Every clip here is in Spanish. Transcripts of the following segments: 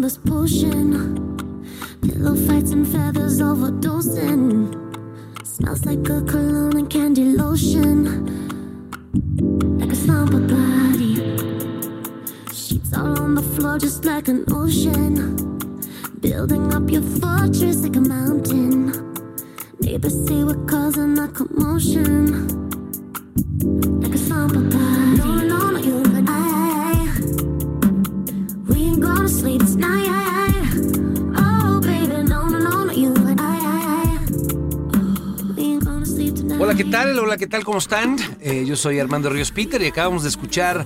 This potion. Pillow fights and feathers overdosing. Smells like a cologne and candy lotion. Like a slumber body. Sheets all on the floor just like an ocean. Building up your fortress like a mountain. Neighbors say we're causing a commotion. Like a tal? Hola, ¿qué tal? ¿Cómo están? Eh, yo soy Armando Ríos Peter y acabamos de escuchar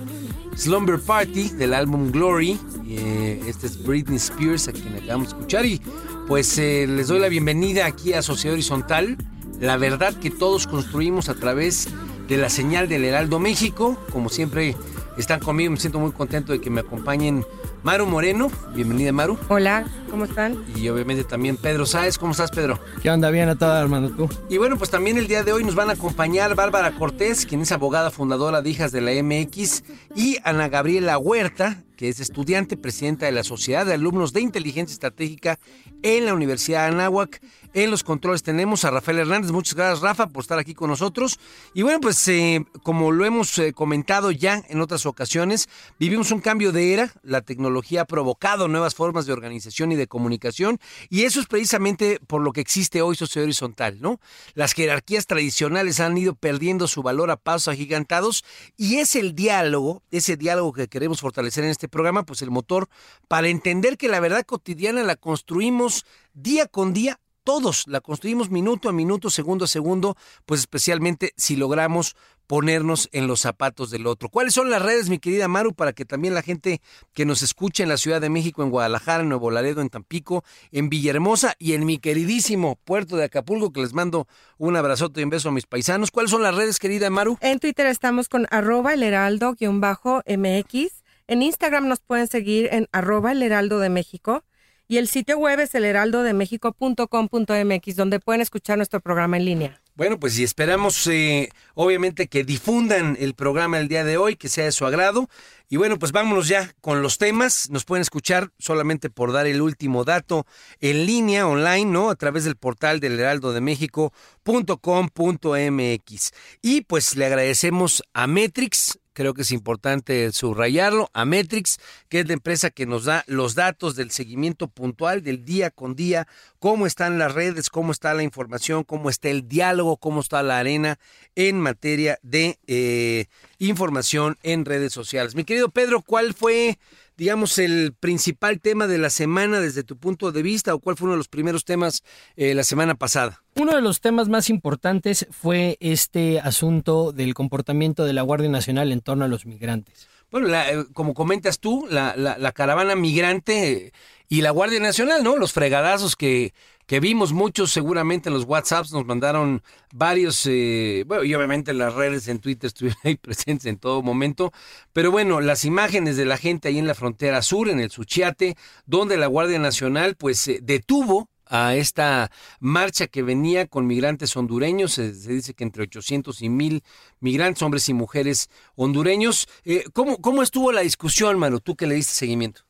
Slumber Party del álbum Glory. Eh, este es Britney Spears, a quien acabamos de escuchar. Y pues eh, les doy la bienvenida aquí a Sociedad Horizontal. La verdad que todos construimos a través de la señal del Heraldo México. Como siempre están conmigo, me siento muy contento de que me acompañen Maru Moreno. Bienvenida, Maru. Hola, ¿cómo están? Y obviamente también Pedro Sáez. ¿Cómo estás, Pedro? ¿Qué onda? Bien a toda, hermano, tú. Y bueno, pues también el día de hoy nos van a acompañar Bárbara Cortés, quien es abogada fundadora de Hijas de la MX, y Ana Gabriela Huerta, que es estudiante, presidenta de la Sociedad de Alumnos de Inteligencia Estratégica en la Universidad de Anáhuac. En los controles tenemos a Rafael Hernández. Muchas gracias, Rafa, por estar aquí con nosotros. Y bueno, pues eh, como lo hemos eh, comentado ya en otras ocasiones, vivimos un cambio de era. La tecnología ha provocado nuevas formas de organización y de comunicación. Y eso es precisamente por lo que existe hoy Sociedad Horizontal, ¿no? Las jerarquías tradicionales han ido perdiendo su valor a pasos agigantados. Y es el diálogo, ese diálogo que queremos fortalecer en este programa, pues el motor para entender que la verdad cotidiana la construimos día con día todos la construimos minuto a minuto, segundo a segundo, pues especialmente si logramos ponernos en los zapatos del otro. ¿Cuáles son las redes, mi querida Maru, para que también la gente que nos escucha en la Ciudad de México, en Guadalajara, en Nuevo Laredo, en Tampico, en Villahermosa y en mi queridísimo puerto de Acapulco, que les mando un abrazote y un beso a mis paisanos? ¿Cuáles son las redes, querida Maru? En Twitter estamos con arroba el heraldo-mx. En Instagram nos pueden seguir en arroba el heraldo de México. Y el sitio web es elheraldodemexico.com.mx, donde pueden escuchar nuestro programa en línea. Bueno, pues y esperamos eh, obviamente que difundan el programa el día de hoy, que sea de su agrado. Y bueno, pues vámonos ya con los temas. Nos pueden escuchar solamente por dar el último dato en línea, online, ¿no? A través del portal del heraldodemexico.com.mx. Y pues le agradecemos a Metrix, creo que es importante subrayarlo, a Metrix, que es la empresa que nos da los datos del seguimiento puntual del día con día, cómo están las redes, cómo está la información, cómo está el diálogo, cómo está la arena en materia de eh, información en redes sociales. Mi querido Pedro, ¿cuál fue, digamos, el principal tema de la semana desde tu punto de vista o cuál fue uno de los primeros temas eh, la semana pasada? Uno de los temas más importantes fue este asunto del comportamiento de la Guardia Nacional en torno a los migrantes. Bueno, la, eh, como comentas tú, la, la, la caravana migrante eh, y la Guardia Nacional, ¿no? Los fregadazos que, que vimos muchos seguramente en los WhatsApps, nos mandaron varios, eh, bueno, y obviamente las redes en Twitter estuvieron ahí presentes en todo momento, pero bueno, las imágenes de la gente ahí en la frontera sur, en el Suchiate, donde la Guardia Nacional pues eh, detuvo a esta marcha que venía con migrantes hondureños, se, dice que entre 800 y 1000 migrantes, hombres y mujeres hondureños. Eh, ¿cómo, ¿Cómo estuvo la discusión, mano, tú que le diste seguimiento?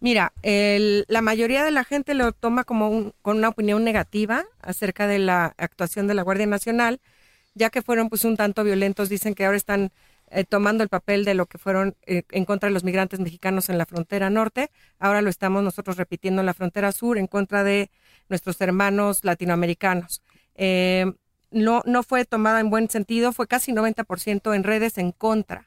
Mira, el- la mayoría de la gente lo toma como un- con una opinión negativa acerca de la actuación de la Guardia Nacional, ya que fueron pues un tanto violentos. Dicen que ahora están eh, tomando el papel de lo que fueron eh, en contra de los migrantes mexicanos en la frontera norte. Ahora lo estamos nosotros repitiendo en la frontera sur en contra de nuestros hermanos latinoamericanos. Eh, no, no fue tomada en buen sentido, fue casi 90% en redes en contra.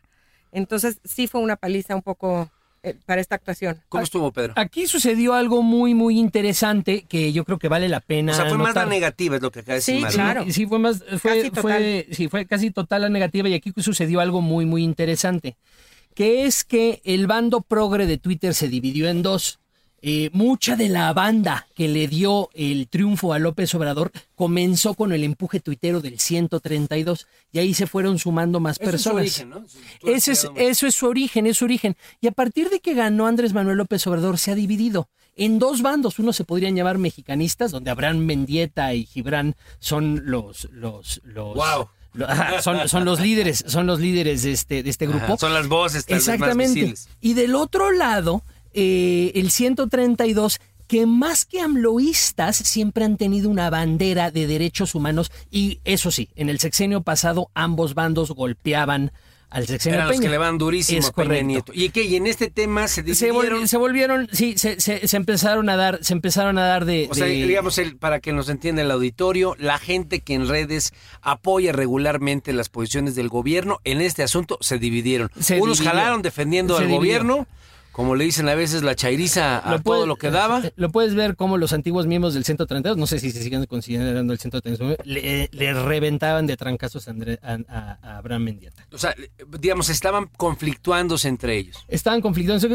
Entonces sí fue una paliza un poco eh, para esta actuación. ¿Cómo estuvo, Pedro? Aquí sucedió algo muy, muy interesante que yo creo que vale la pena. O sea, fue más la negativa, es lo que acaba de decir Sí, claro. Sí, sí, fue más, fue, Casi total. fue- sí, fue casi total la negativa y aquí sucedió algo muy, muy interesante, que es que el bando progre de Twitter se dividió en dos. Eh, mucha de la banda que le dio el triunfo a López Obrador comenzó con el empuje tuitero del 132 y ahí se fueron sumando más Ese es su personas. origen, ¿no? Ese es, más. eso es su origen, es su origen. Y a partir de que ganó Andrés Manuel López Obrador, se ha dividido en dos bandos. Uno se podrían llamar mexicanistas, donde Abraham Mendieta y Gibran son los, los, los, ajá, son, son los líderes, son los líderes de este, de este grupo. Ajá, son las voces tal vez más Exactamente. visibles. Y del otro lado, eh, el 132, que más que amloístas siempre han tenido una bandera de derechos humanos y eso sí, en el sexenio pasado ambos bandos golpeaban al sexenio Eran los que le van durísimo Es a Peña correcto. Nieto. ¿Y qué? Y en este tema se vol- se volvieron, sí, se, se- se empezaron a dar, se empezaron a dar de, O sea, digamos, el, para que nos entienda el auditorio, la gente que en redes apoya regularmente las posiciones del gobierno, en este asunto se dividieron. Se Unos dividió. jalaron defendiendo al dividió. gobierno, como le dicen a veces la chairiza a todo lo que daba. Lo puedes ver como los antiguos miembros del 132, no sé si se siguen considerando el 132, le, le reventaban de trancazos a, André- a- Abraham Mendieta. O sea, digamos, estaban conflictuándose entre ellos. Estaban conflictando.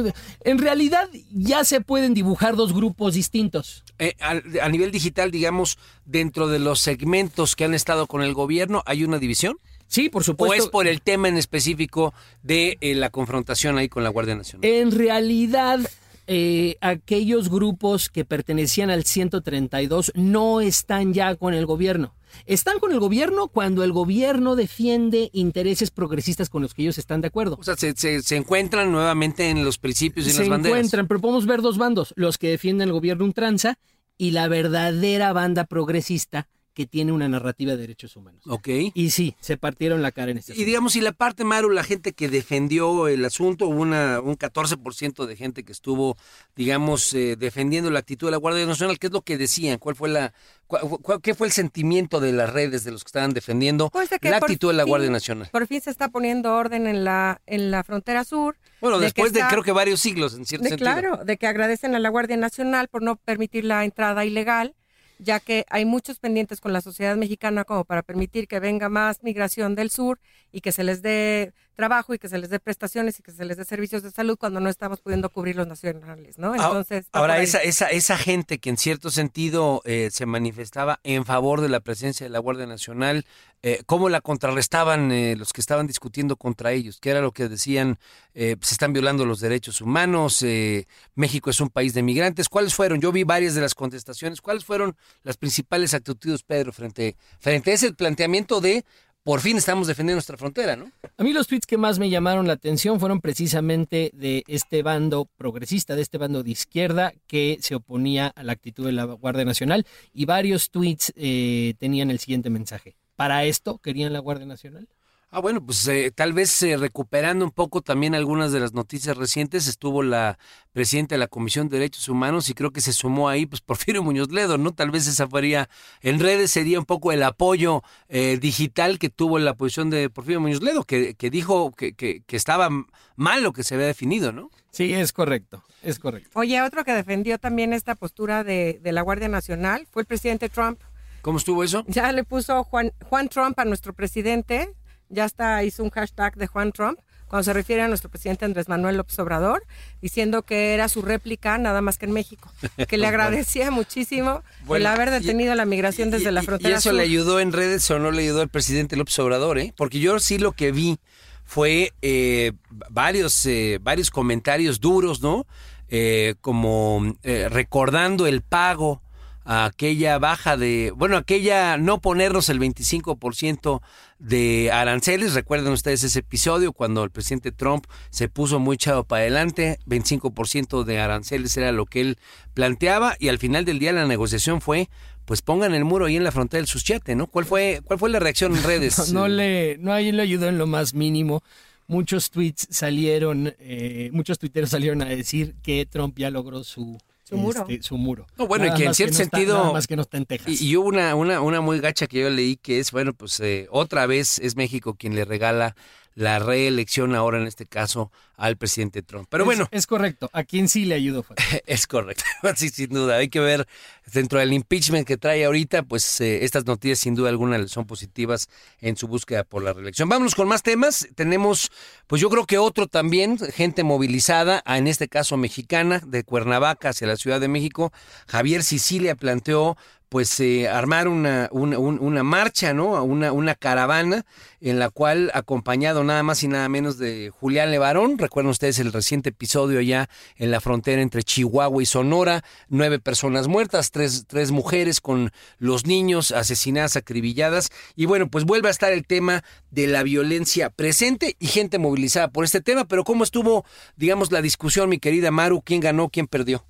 En realidad ya se pueden dibujar dos grupos distintos. Eh, a, a nivel digital, digamos, dentro de los segmentos que han estado con el gobierno, ¿hay una división? Sí, por ¿O supuesto. es por el tema en específico de eh, la confrontación ahí con la Guardia Nacional? En realidad, eh, aquellos grupos que pertenecían al 132 no están ya con el gobierno. Están con el gobierno cuando el gobierno defiende intereses progresistas con los que ellos están de acuerdo. O sea, se, se- se encuentran nuevamente en los principios y en se las banderas. encuentran, pero podemos ver dos bandos, los que defienden el gobierno ultranza y la verdadera banda progresista que tiene una narrativa de derechos humanos. Ok. Y sí, se partieron la cara en este Y asunto. digamos, y la parte, Maru, la gente que defendió el asunto, hubo una, un 14% de gente que estuvo, digamos, eh, defendiendo la actitud de la Guardia Nacional. ¿Qué es lo que decían? ¿Cuál fue la, cua- cua- ¿Qué fue el sentimiento de las redes de los que estaban defendiendo Pues de que la actitud de la Guardia Nacional? Por fin se está poniendo orden en la, en la frontera sur. Bueno, de después de creo que varios siglos, en cierto de, sentido. Claro, de que agradecen a la Guardia Nacional por no permitir la entrada ilegal, ya que hay muchos pendientes con la sociedad mexicana como para permitir que venga más migración del sur y que se les dé trabajo y que se les dé prestaciones y que se les dé servicios de salud cuando no estamos pudiendo cubrir los nacionales, ¿no? Entonces, va por Ahora, esa, esa, esa gente que en cierto sentido eh, se manifestaba en favor de la presencia de la Guardia Nacional, eh, ¿cómo la contrarrestaban eh, los que estaban discutiendo contra ellos? ¿Qué era lo que decían? Eh, se están violando los derechos humanos, eh, México es un país de migrantes. ¿Cuáles fueron? Yo vi varias de las contestaciones. ¿Cuáles fueron las principales actitudes, Pedro, frente, frente a ese planteamiento de por fin estamos defendiendo nuestra frontera, ¿no? A mí los tweets que más me llamaron la atención fueron precisamente de este bando progresista, de este bando de izquierda que se oponía a la actitud de la Guardia Nacional y varios tweets eh, tenían el siguiente mensaje. ¿Para esto querían la Guardia Nacional? Ah, bueno, pues eh, tal vez eh, recuperando un poco también algunas de las noticias recientes, estuvo la presidenta de la Comisión de Derechos Humanos y creo que se sumó ahí, pues Porfirio Muñoz Ledo, ¿no? Tal vez esa faría, en redes sería un poco el apoyo eh, digital que tuvo la posición de Porfirio Muñoz Ledo, que, que dijo que, que, que estaba mal lo que se había definido, ¿no? Sí, es correcto, es correcto. Oye, otro que defendió también esta postura de, de la Guardia Nacional fue el presidente Trump. ¿Cómo estuvo eso? Ya le puso Juan, Juan Trump a nuestro presidente, ya está, hizo un hashtag de Juan Trump cuando se refiere a nuestro presidente Andrés Manuel López Obrador, diciendo que era su réplica nada más que en México, que le agradecía muchísimo Bueno, el haber y- detenido la migración desde Y- la frontera ¿Y eso sur. le ayudó en redes o no le ayudó al presidente López Obrador? Eh? Porque yo sí lo que vi fue eh, varios, eh, varios comentarios duros, ¿no? Eh, como eh, recordando el pago a aquella baja de, bueno, aquella no ponernos el 25% de aranceles. Recuerden ustedes ese episodio cuando el presidente Trump se puso muy echado para adelante, 25% de aranceles era lo que él planteaba y al final del día la negociación fue pues pongan el muro ahí en la frontera del Suchiate, ¿no? ¿Cuál fue, cuál fue la reacción en redes? No, no le, no alguien le ayudó en lo más mínimo. Muchos tweets salieron, eh, muchos tuiteros salieron a decir que Trump ya logró su, Su muro. este, su muro. No, bueno, y Nada que en cierto no está- sentido- nada más que no está en Texas. Y, y hubo una, una, una muy gacha que yo leí que es, bueno, pues eh, otra vez es México quien le regala la reelección ahora en este caso al presidente Trump. Pero Es- bueno, Es, correcto. A quien sí le ayudó fue. es correcto. Sí, sin duda. Hay que ver dentro del impeachment que trae ahorita, pues eh, estas noticias sin duda alguna son positivas en su búsqueda por la reelección. Vámonos con más temas. Tenemos, pues yo creo que otro también, gente movilizada, a, en este caso mexicana, de Cuernavaca hacia la Ciudad de México. Javier Sicilia planteó pues eh, armar una, una, un- una marcha, ¿no? Una, una caravana en la cual acompañado nada más y nada menos de Julián Levarón, recuerdan ustedes el reciente episodio ya en la frontera entre Chihuahua y Sonora, nueve personas muertas, tres, tres mujeres con los niños asesinadas, acribilladas, y bueno, pues vuelve a estar el tema de la violencia presente y gente movilizada por este tema, pero ¿cómo estuvo, digamos, la discusión, mi querida Maru? ¿Quién ganó, quién perdió?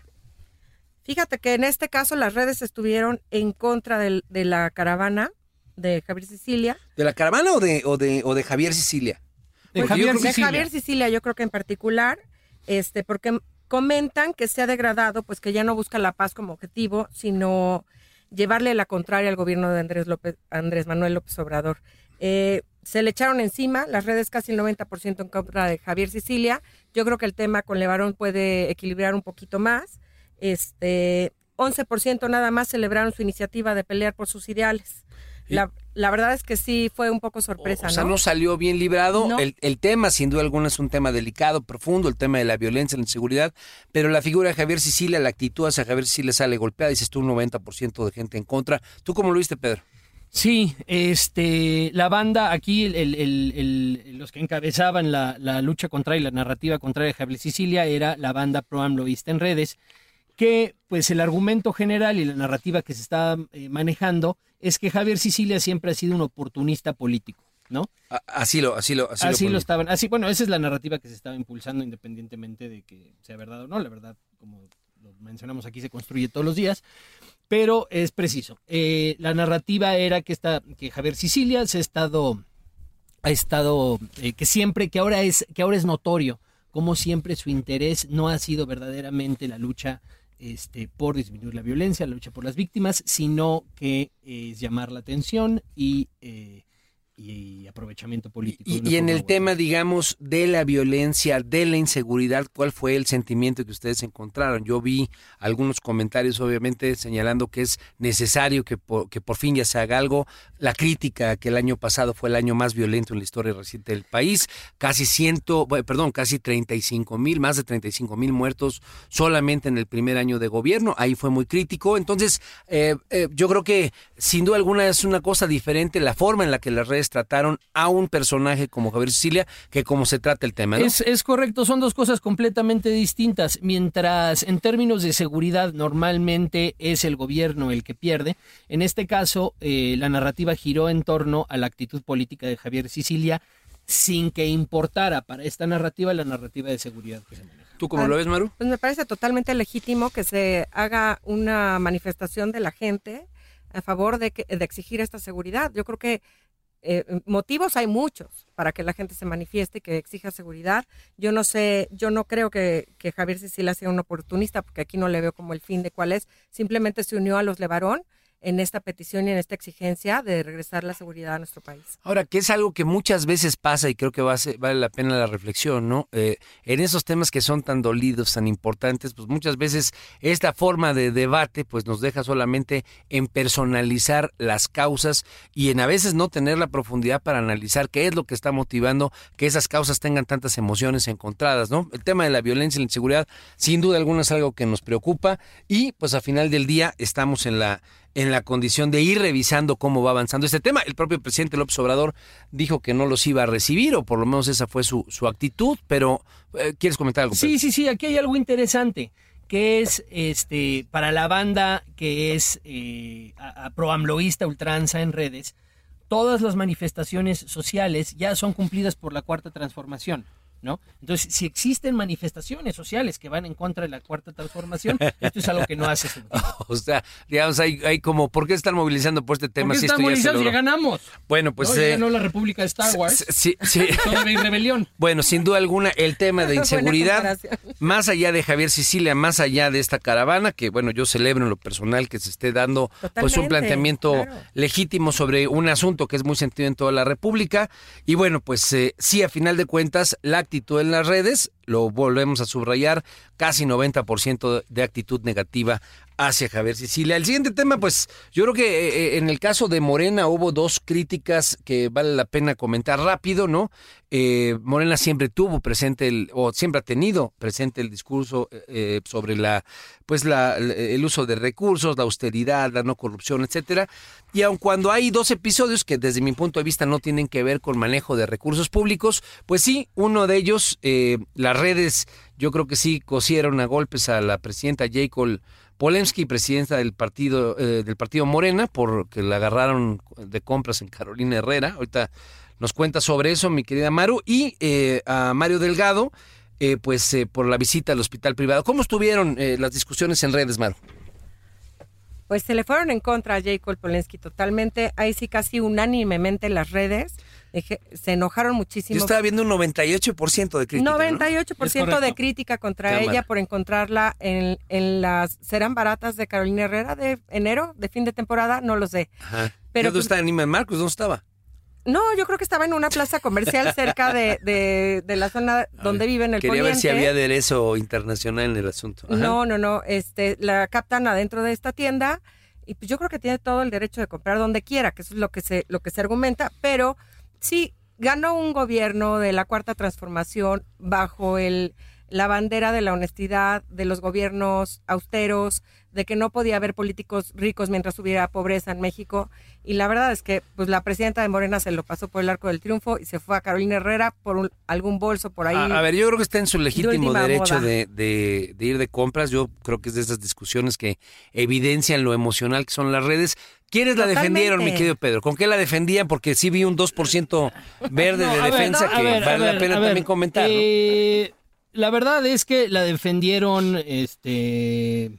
Fíjate que en este caso las redes estuvieron en contra del- de la caravana de Javier Sicilia. ¿De la caravana o de, o de, o de Javier Sicilia? De Pues, Javier yo creo que Sicilia. Javier Sicilia, yo creo que en particular, este, porque comentan que se ha degradado, pues que ya no busca la paz como objetivo, sino llevarle la contraria al gobierno de Andrés López, Andrés Manuel López Obrador. Eh, se le echaron encima, las redes casi el 90% en contra de Javier Sicilia. Yo creo que el tema con Levarón puede equilibrar un poquito más. Este, 11% nada más celebraron su iniciativa de pelear por sus ideales. La, la verdad es que sí fue un poco sorpresa, O sea, ¿no? no salió bien librado. No. El, el tema, sin duda alguna, es un tema delicado, profundo, el tema de la violencia, la inseguridad, pero la figura de Javier Sicilia, la actitud hacia Javier Sicilia sale golpeada, dices tú, un 90% de gente en contra. ¿Tú cómo lo viste, Pedro? Sí, este, la banda aquí, el- el- el- el- los que encabezaban la, la lucha contra y la narrativa contra de Javier Sicilia era la banda Pro AMLOísta en redes, que pues el argumento general y la narrativa que se está eh, manejando es que Javier Sicilia siempre ha sido un oportunista político, ¿no? Así lo, así lo, así, Así, lo estaban, así, bueno, esa es la narrativa que se estaba impulsando independientemente de que sea verdad o no, la verdad, como lo mencionamos aquí, se construye todos los días, pero es preciso. Eh, la narrativa era que, esta, que Javier Sicilia se ha estado, ha estado, eh, que siempre, que ahora es, que ahora es notorio, como siempre su interés no ha sido verdaderamente la lucha este, por disminuir la violencia, la lucha por las víctimas, sino que es llamar la atención y, eh, y aprovechamiento político. Y, en el tema, digamos, de la violencia, de la inseguridad, ¿cuál fue el sentimiento que ustedes encontraron? Yo vi algunos comentarios, obviamente, señalando que es necesario que por, que por fin ya se haga algo. La crítica que el año pasado fue el año más violento en la historia reciente del país. Casi ciento, perdón, casi 35 mil, más de 35 mil muertos solamente en el primer año de gobierno. Ahí fue muy crítico. Entonces, eh, eh, yo creo que sin duda alguna es una cosa diferente la forma en la que las redes trataron a un personaje como Javier Sicilia que como se trata el tema, ¿no? Es, es correcto, son dos cosas completamente distintas. Mientras en términos de seguridad normalmente es el gobierno el que pierde, en este caso eh, la narrativa giró en torno a la actitud política de Javier Sicilia sin que importara para esta narrativa la narrativa de seguridad que se maneja. ¿Tú cómo Ah, lo ves, Maru? Pues me parece totalmente legítimo que se haga una manifestación de la gente a favor de, que, de exigir esta seguridad. Yo creo que eh, motivos hay muchos para que la gente se manifieste y que exija seguridad. Yo no sé, yo no creo que, que Javier Sicilia sea un oportunista, porque aquí no le veo como el fin de cuál es. Simplemente se unió a los Levarón en esta petición y en esta exigencia de regresar la seguridad a nuestro país. Ahora, que es algo que muchas veces pasa y creo que va a ser- vale la pena la reflexión, ¿no? Eh, en esos temas que son tan dolidos, tan importantes, pues muchas veces esta forma de debate pues nos deja solamente en personalizar las causas y en a veces no tener la profundidad para analizar qué es lo que está motivando que esas causas tengan tantas emociones encontradas, ¿no? El tema de la violencia y la inseguridad sin duda alguna es algo que nos preocupa y pues a final del día estamos en la en la condición de ir revisando cómo va avanzando este tema. El propio presidente López Obrador dijo que no los iba a recibir, o por lo menos esa fue su, su actitud, pero eh, ¿quieres comentar algo? Sí, sí, sí, aquí hay algo interesante, que es este para la banda que es eh, a- a proamloísta ultranza en redes, todas las manifestaciones sociales ya son cumplidas por la cuarta transformación. ¿No? Entonces, si existen manifestaciones sociales que van en contra de la cuarta transformación, esto es algo que no hace sentido. O sea, digamos, hay, hay como, ¿por qué están movilizando por este tema? ¿Por qué si están esto ya se movilizados? Ya ganamos. Bueno, pues... ¿no? Ya eh, ganó la República de Star Wars. sí, sí. Todavía hay rebelión. Bueno, sin duda alguna, el tema de inseguridad, más allá de Javier Sicilia, más allá de esta caravana, que bueno, yo celebro en lo personal que se esté dando pues un planteamiento claro. legítimo sobre un asunto que es muy sentido en toda la República. Y bueno, pues eh, sí, a final de cuentas, la actitud en las redes, lo volvemos a subrayar, casi 90% de actitud negativa hacia Javier Sicilia. El siguiente tema, pues yo creo que eh, en el caso de Morena hubo dos críticas que vale la pena comentar rápido, ¿no? Eh, Morena siempre tuvo presente el, o siempre ha tenido presente el discurso eh, sobre la, pues la, el uso de recursos, la austeridad, la no corrupción, etcétera. Y aun cuando hay dos episodios que desde mi punto de vista no tienen que ver con manejo de recursos públicos, pues sí, uno de ellos, eh, las redes, yo creo que sí cosieron a golpes a la presidenta Jacob Polemski, presidenta del partido eh, del partido Morena, porque la agarraron de compras en Carolina Herrera. Ahorita nos cuenta sobre eso, mi querida Maru, y eh, a Mario Delgado, eh, pues eh, por la visita al hospital privado. ¿Cómo estuvieron eh, las discusiones en redes, Maru? Pues se le fueron en contra a Jacob Polensky totalmente. Ahí sí casi unánimemente las redes se enojaron muchísimo. Yo estaba viendo un 98% de crítica. ¿no? 98% Es de crítica contra Cámara. ella por encontrarla en, en las serán baratas de Carolina Herrera de enero, de fin de temporada, no lo sé. Ajá. Pero, ¿Dónde está Neiman Marcos? ¿Dónde estaba? No, yo creo que estaba en una plaza comercial cerca de, de- de la zona donde vive en el Quería ver si había aderezo internacional en el asunto. Ajá. No, no, no. Este, la captan adentro de esta tienda y pues yo creo que tiene todo el derecho de comprar donde quiera, que eso es lo que se, lo que se argumenta. Pero sí ganó un gobierno de la cuarta transformación bajo el la bandera de la honestidad, de los gobiernos austeros, de que no podía haber políticos ricos mientras hubiera pobreza en México. Y la verdad es que pues la presidenta de Morena se lo pasó por el arco del triunfo y se fue a Carolina Herrera por un- algún bolso por ahí. A, a ver, yo creo que está en su legítimo derecho de, de- de ir de compras. Yo creo que es de esas discusiones que evidencian lo emocional que son las redes. ¿Quiénes la defendieron, mi querido Pedro? ¿Con qué la defendían? Porque sí vi un 2% verde No, de ver, defensa que ver, vale ver, la pena también comentar. ¿no? eh, la verdad es que la defendieron este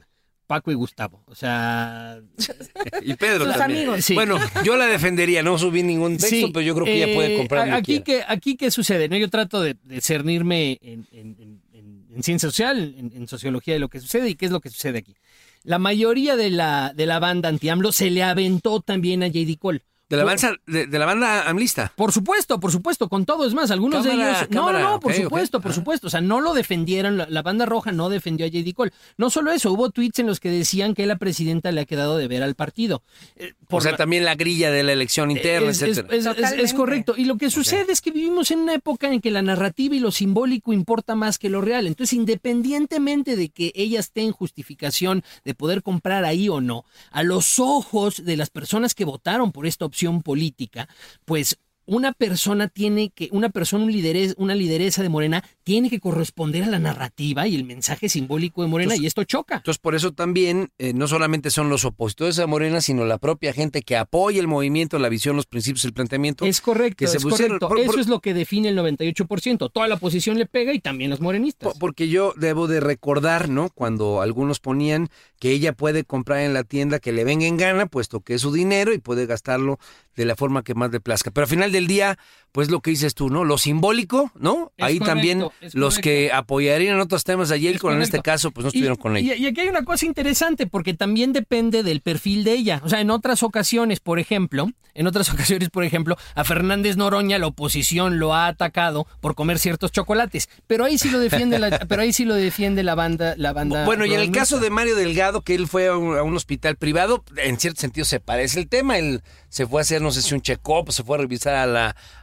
Paco y Gustavo. O sea, Y Pedro sus también. amigos. Sí. Bueno, yo la defendería. No subí ningún texto, sí, pero yo creo que ella puede eh, comprar donde aquí que aquí qué sucede, ¿no? Yo trato de, de cernirme en, en- en- en- en ciencia social, en, en sociología de lo que sucede y qué es lo que sucede aquí. La mayoría de la, de la banda anti-AMLO se le aventó también a J.D. Cole. De la, banda, de, de la banda amlista. Por supuesto, por supuesto, con todo es más, algunos de ellos. No, cámara, no, no, por supuesto, por supuesto. O sea, no lo defendieron, la, la banda roja no defendió a J.D. Cole. No solo eso, hubo tweets en los que decían que la presidenta le ha quedado de ver al partido. Eh, O por sea, la- también la grilla de la elección interna, es, es- etcétera. es- es- es Totalmente. correcto. Y lo que sucede es que vivimos en una época en que la narrativa y lo simbólico importa más que lo real. Entonces, independientemente de que ella esté en justificación de poder comprar ahí o no, a los ojos de las personas que votaron por esta opción política, pues una persona tiene que, una persona, un una lideresa de Morena, tiene que corresponder a la narrativa y el mensaje simbólico de Morena, Entonces- y esto choca. Entonces, por eso también, eh, no solamente son los opositores a Morena, sino la propia gente que apoya el movimiento, la visión, los principios, el planteamiento. Es correcto, que se es pusieron- correcto. por- por- Eso es lo que define el 98%. Toda la oposición le pega y también los morenistas. Po- Porque yo debo de recordar, ¿no? Cuando algunos ponían que ella puede comprar en la tienda que le venga en gana, puesto que es su dinero y puede gastarlo de la forma que más le plazca. Pero al final del día, pues lo que dices tú, ¿no? Lo simbólico, ¿no? Es Ahí correcto, también los que apoyarían otros temas Es Yelko, en este caso, pues no Y- estuvieron con ella. Y, aquí hay una cosa interesante, porque también depende del perfil de ella. O sea, en otras ocasiones, por ejemplo, en otras ocasiones, por ejemplo, a Fernández Noroña la oposición lo ha atacado por comer ciertos chocolates. Pero ahí sí lo defiende la, pero ahí sí lo defiende la banda, la banda. Bueno, y en el caso de Mario Delgado, que él fue a un, a un hospital privado, en cierto sentido se parece el tema. Él se fue a hacer, no sé si un check-up, se fue a revisar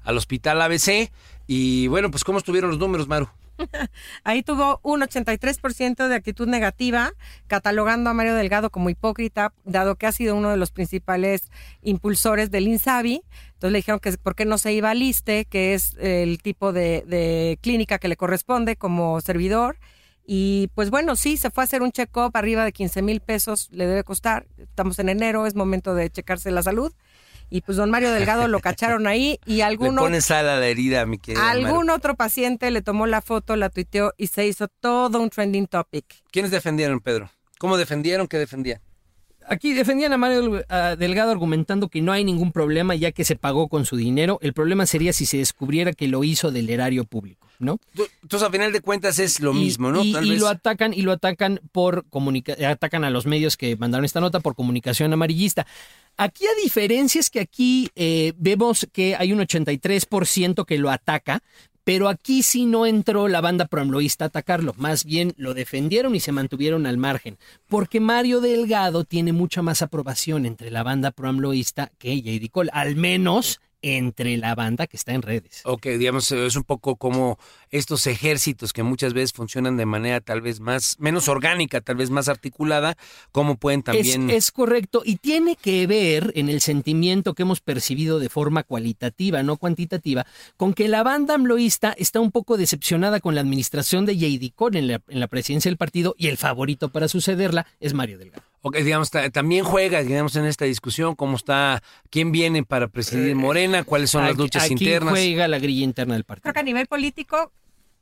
al hospital ABC. Y bueno, pues ¿cómo estuvieron los números, Maru? Ahí tuvo un 83% de actitud negativa, catalogando a Mario Delgado como hipócrita, dado que ha sido uno de los principales impulsores del INSABI. Entonces le dijeron que por qué no se iba al ISTE, que es el tipo de, de clínica que le corresponde como servidor. Y pues bueno, sí, se fue a hacer un check-up arriba de 15 mil pesos, le debe costar. Estamos en enero, es momento de checarse la salud. Y pues don Mario Delgado lo cacharon ahí y Le alguno ponen sal a la herida, mi querida. algún otro paciente le tomó la foto, la tuiteó y se hizo todo un trending topic. ¿Quiénes defendieron, Pedro? ¿Cómo defendieron? ¿Qué defendían? Aquí defendían a Mario Delgado argumentando que no hay ningún problema ya que se pagó con su dinero. El problema sería si se descubriera que lo hizo del erario público, ¿no? Entonces, a final de cuentas, es lo Y- mismo, ¿no? Y, Tal y vez- lo atacan y lo atacan por comunica atacan a los medios que mandaron esta nota por comunicación amarillista. Aquí a diferencia es que aquí eh, vemos que hay un 83% que lo ataca, pero aquí sí no entró la banda proamloísta a atacarlo, más bien lo defendieron y se mantuvieron al margen, porque Mario Delgado tiene mucha más aprobación entre la banda proamloísta que J.D. Cole, al menos entre la banda que está en redes. Ok, digamos, es un poco como estos ejércitos que muchas veces funcionan de manera tal vez más, menos orgánica, tal vez más articulada, cómo pueden también... Es, es correcto y tiene que ver en el sentimiento que hemos percibido de forma cualitativa, no cuantitativa, con que la banda amloísta está un poco decepcionada con la administración de J.D. Cole en la, en la presidencia del partido y el favorito para sucederla es Mario Delgado. Ok, digamos, ta- también juega, digamos, en esta discusión, cómo está, quién viene para presidir Morena, cuáles son las Aquí- luchas aquí internas. juega la grilla interna del partido. Creo que a nivel político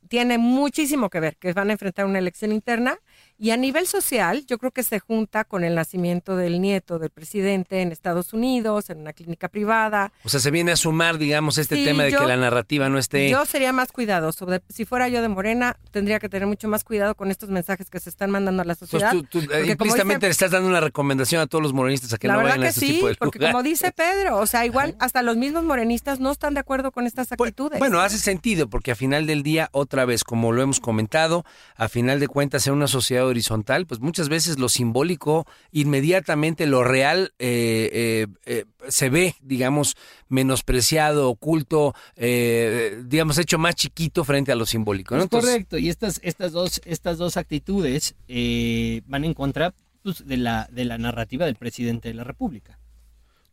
tiene muchísimo que ver, que van a enfrentar una elección interna y a nivel social yo creo que se junta con el nacimiento del nieto del presidente en Estados Unidos, en una clínica privada. O sea, se viene a sumar, digamos, este Sí, tema de yo- que la narrativa no esté... Yo sería más cuidadoso. de- si fuera yo de Morena, tendría que tener mucho más cuidado con estos mensajes que se están mandando a la Pues sociedad. tú, tú, eh, implícitamente dice- le estás dando una recomendación a todos los morenistas a que la no verdad vayan a que este sí, tipo de porque como dice Pedro, o sea, igual hasta los mismos morenistas no están de acuerdo con estas Pues, actitudes. Bueno, hace sentido, porque a final del día, otra vez, como lo hemos comentado, a final de cuentas, en una sociedad horizontal, pues muchas veces lo simbólico, inmediatamente lo real, eh, eh, eh, se ve, digamos, menospreciado, oculto, eh, digamos, hecho más chiquito frente a lo simbólico. ¿no? Es Entonces, correcto, y estas, estas, dos, estas dos actitudes eh, van en contra pues, de, la, de la narrativa del presidente de la República.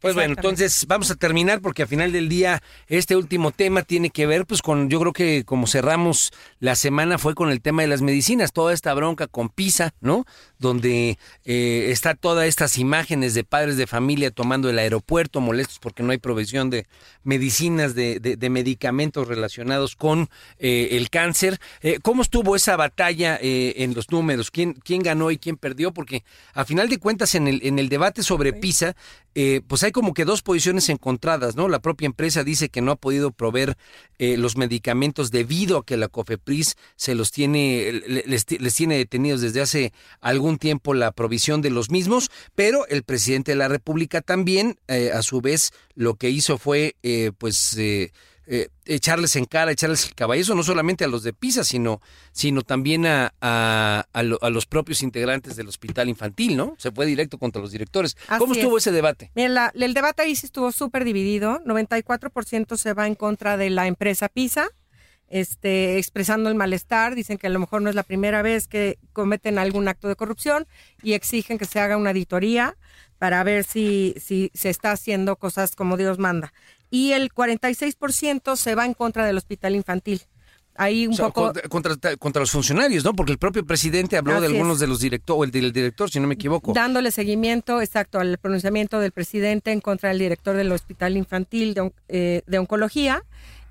Pues bueno, entonces vamos a terminar porque a final del día este último tema tiene que ver pues con, yo creo que como cerramos la semana fue con el tema de las medicinas, toda esta bronca con PISA, ¿no? Donde eh, está todas estas imágenes de padres de familia tomando el aeropuerto molestos porque no hay provisión de medicinas, de, de- de medicamentos relacionados con eh, el cáncer. Eh, ¿Cómo estuvo esa batalla eh, en los números? ¿Quién, ¿Quién ganó y quién perdió? Porque a final de cuentas en el, en el debate sobre PISA, eh, pues hay como que dos posiciones encontradas, ¿no? La propia empresa dice que no ha podido proveer los medicamentos debido a que la COFEPRIS se los tiene, le- les, les tiene detenidos desde hace algún tiempo la provisión de los mismos, pero el presidente de la República también, eh, a su vez, lo que hizo fue, eh, pues, eh, eh, echarles en cara, echarles el caballo, no solamente a los de Pisa, sino, sino también a, a, a lo- a los propios integrantes del hospital infantil, ¿no? Se fue directo contra los directores. ¿Cómo estuvo es. ese debate? La- el debate ahí sí estuvo súper dividido. 94% se va en contra de la empresa PISA, este, expresando el malestar. Dicen que a lo mejor no es la primera vez que cometen algún acto de corrupción y exigen que se haga una auditoría para ver si, si se está haciendo cosas como Dios manda. Y el 46% se va en contra del hospital infantil. Ahí un O sea, poco... contra, contra- los funcionarios, ¿no? Porque el propio presidente habló de algunos es. de los directores, o el del director, si no me equivoco. dándole seguimiento exacto al pronunciamiento del presidente en contra del director del Hospital Infantil de, eh, de Oncología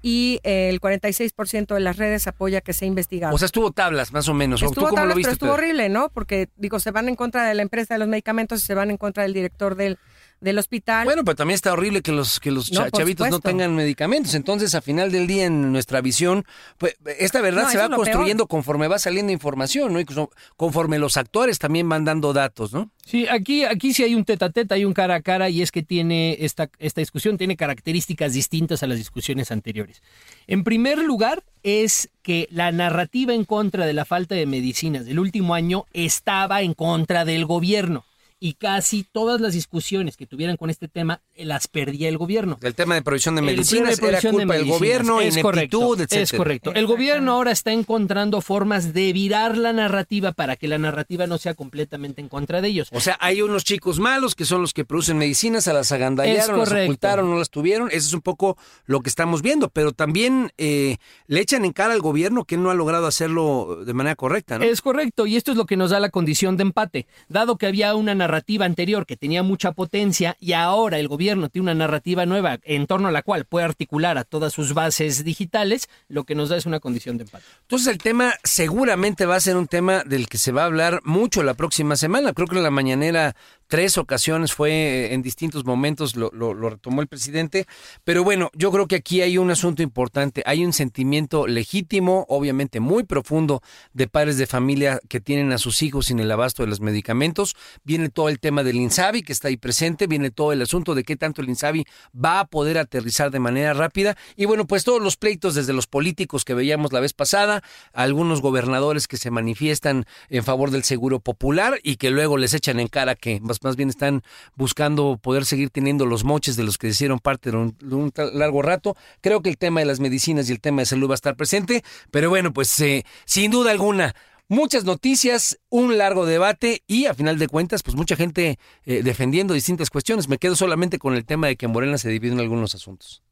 y el 46% de las redes apoya que sea investigado. O sea, estuvo tablas, más o menos. ¿O estuvo ¿Tú cómo tablas, lo viste? pero estuvo horrible, ¿no? Porque, digo, se van en contra de la empresa de los medicamentos y se van en contra del director del, del hospital. Bueno, pero también está horrible que los que los No, chavitos no tengan medicamentos. Entonces, a final del día, en nuestra visión, pues esta verdad No, se va construyendo conforme va saliendo información, ¿no? Y co- conforme los actores también van dando datos, ¿no? Sí, aquí, aquí sí hay un tete a tete, hay un cara a cara y es que tiene esta, esta discusión tiene características distintas a las discusiones anteriores. En primer lugar, es que la narrativa en contra de la falta de medicinas del último año estaba en contra del gobierno y casi todas las discusiones que tuvieran con este tema las perdía el gobierno. El tema de provisión de El medicinas tema de era provisión de culpa del gobierno, es ineptitud, correcto, etcétera. Es correcto. El gobierno ahora está encontrando formas de virar la narrativa para que la narrativa no sea completamente en contra de ellos. O sea, hay unos chicos malos que son los que producen medicinas, a las agandallaron, las ocultaron, no las tuvieron. Eso es un poco lo que estamos viendo. Pero también eh, le echan en cara al gobierno que no ha logrado hacerlo de manera correcta, ¿no? Es correcto, y esto es lo que nos da la condición de empate. Dado que había una narrativa anterior que tenía mucha potencia y ahora el gobierno tiene una narrativa nueva en torno a la cual puede articular a todas sus bases digitales, lo que nos da es una condición de empate. Entonces el tema seguramente va a ser un tema del que se va a hablar mucho la próxima semana. Creo que la mañanera tres ocasiones fue eh, en distintos momentos lo, lo, retomó el presidente. Pero bueno, yo creo que aquí hay un asunto importante. Hay un sentimiento legítimo, obviamente muy profundo, de padres de familia que tienen a sus hijos sin el abasto de los medicamentos. Viene todo el tema del INSABI que está ahí presente. Viene todo el asunto de qué tanto el INSABI va a poder aterrizar de manera rápida. Y bueno, pues todos los pleitos desde los políticos que veíamos la vez pasada, algunos gobernadores que se manifiestan en favor del seguro popular y que luego les echan en cara que más bien están buscando poder seguir teniendo los moches de los que hicieron parte de un, de un largo rato. Creo que el tema de las medicinas y el tema de salud va a estar presente, pero bueno, pues eh, sin duda alguna, muchas noticias, un largo debate y a final de cuentas, pues mucha gente eh, defendiendo distintas cuestiones. Me quedo solamente con el tema de que en Morena se dividen algunos asuntos.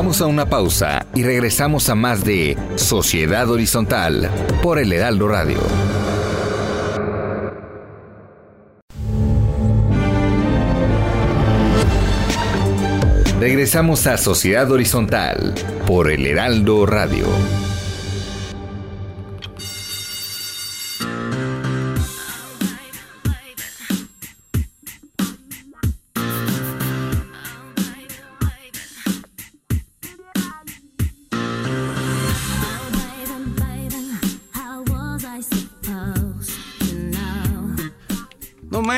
Vamos a una pausa y regresamos a más de Sociedad Horizontal por el Heraldo Radio. Regresamos a Sociedad Horizontal por el Heraldo Radio.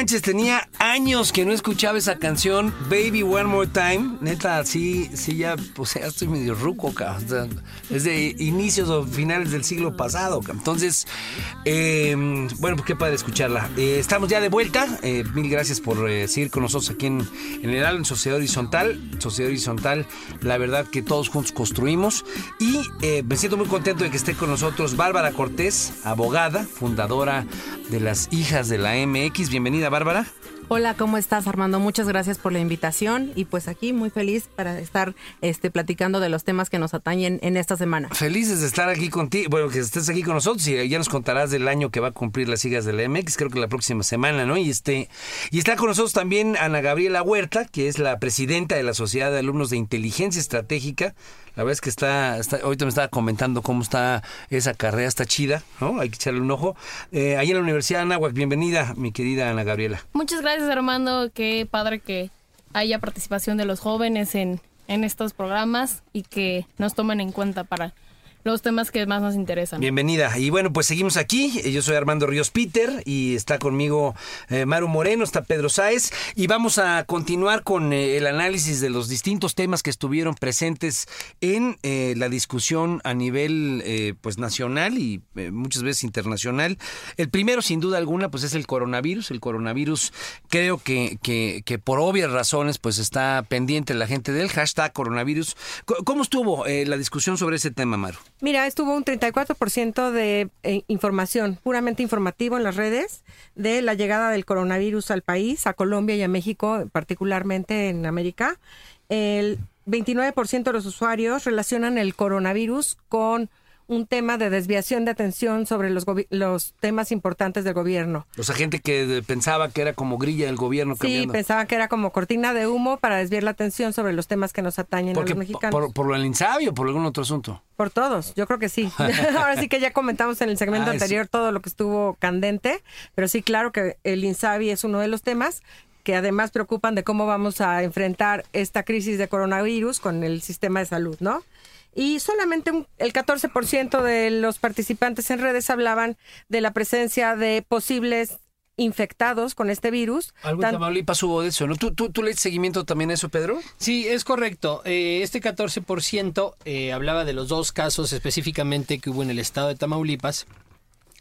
Manches, tenía años que no escuchaba esa canción, Baby One More Time. Neta, sí, sí, ya, pues ya estoy medio ruco, cabrón. O sea, es de inicios o finales del siglo pasado, cabrón. Entonces, eh, bueno, pues qué padre escucharla. Eh, estamos ya de vuelta. Eh, mil gracias por eh, seguir con nosotros aquí en, en el en Sociedad Horizontal. Sociedad Horizontal, la verdad que todos juntos construimos. Y me siento muy contento de que esté con nosotros Bárbara Cortés, abogada, fundadora de las Hijas de la MX. Bienvenida, Bárbara. Hola, ¿cómo estás Armando? Muchas gracias por la invitación y pues aquí muy feliz para estar este, platicando de los temas que nos atañen en esta semana. Felices de estar aquí contigo, bueno, que estés aquí con nosotros y ya nos contarás del año que va a cumplir las hijas de la MX, creo que la próxima semana, ¿no? Y este y está con nosotros también Ana Gabriela Huerta, que es la presidenta de la Sociedad de Alumnos de Inteligencia Estratégica. La verdad es que está, está ahorita me estaba comentando cómo está esa carrera, está chida, ¿no? Hay que echarle un ojo. Eh, en la Universidad de Anáhuac, bienvenida, mi querida Ana Gabriela. Muchas gracias, Armando. Qué padre que haya participación de los jóvenes en, en estos programas y que nos tomen en cuenta para los temas que más nos interesan. Bienvenida. Y bueno, pues seguimos aquí. Yo soy Armando Ríos Peter y está conmigo eh, Maru Moreno, está Pedro Sáez y vamos a continuar con eh, el análisis de los distintos temas que estuvieron presentes en eh, la discusión a nivel eh, pues nacional y eh, muchas veces internacional. El primero, sin duda alguna, pues es el coronavirus. El coronavirus creo que, que, que por obvias razones pues está pendiente la gente del hashtag coronavirus. ¿Cómo estuvo eh, la discusión sobre ese tema, Maru? Mira, estuvo un 34% de eh, información, puramente informativo en las redes, de la llegada del coronavirus al país, a Colombia y a México, particularmente en América. El 29% de los usuarios relacionan el coronavirus con un tema de desviación de atención sobre los, los temas importantes del gobierno. O sea, gente que pensaba que era como grilla del gobierno. Sí, cambiando. pensaba que era como cortina de humo para desviar la atención sobre los temas que nos atañen Porque, a los mexicanos. Por, por lo del INSABI o por algún otro asunto? Por todos, yo creo que sí. Ahora sí que ya comentamos en el segmento Ah, anterior todo lo que estuvo candente, pero sí, claro que el INSABI es uno de los temas que además preocupan de cómo vamos a enfrentar esta crisis de coronavirus con el sistema de salud, ¿no? Y solamente un- el 14% de los participantes en redes hablaban de la presencia de posibles infectados con este virus. Algo Tan- Tamaulipas hubo de eso, ¿no? ¿Tú, tú, tú le diste seguimiento también a eso, Pedro? Sí, es correcto. Eh, este 14% eh, hablaba de los dos casos específicamente que hubo en el estado de Tamaulipas.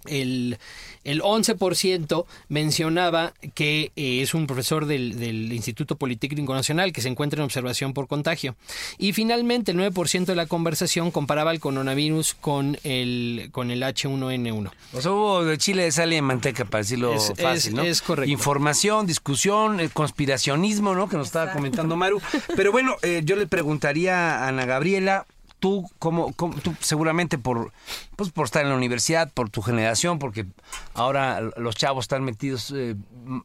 El, el 11% mencionaba que eh, es un profesor del, del Instituto Politécnico Nacional que se encuentra en observación por contagio. Y finalmente el 9% de la conversación comparaba el coronavirus con el, con el H1N1. O sea, hubo de chile de sal y de manteca, para decirlo Es- fácil, es- ¿no? es correcto. Información, discusión, el conspiracionismo, ¿no? Que nos estaba comentando Maru. Pero bueno, eh, yo le preguntaría a Ana Gabriela, tú, como, como- tú seguramente por, pues por estar en la universidad, por tu generación, porque ahora los chavos están metidos eh,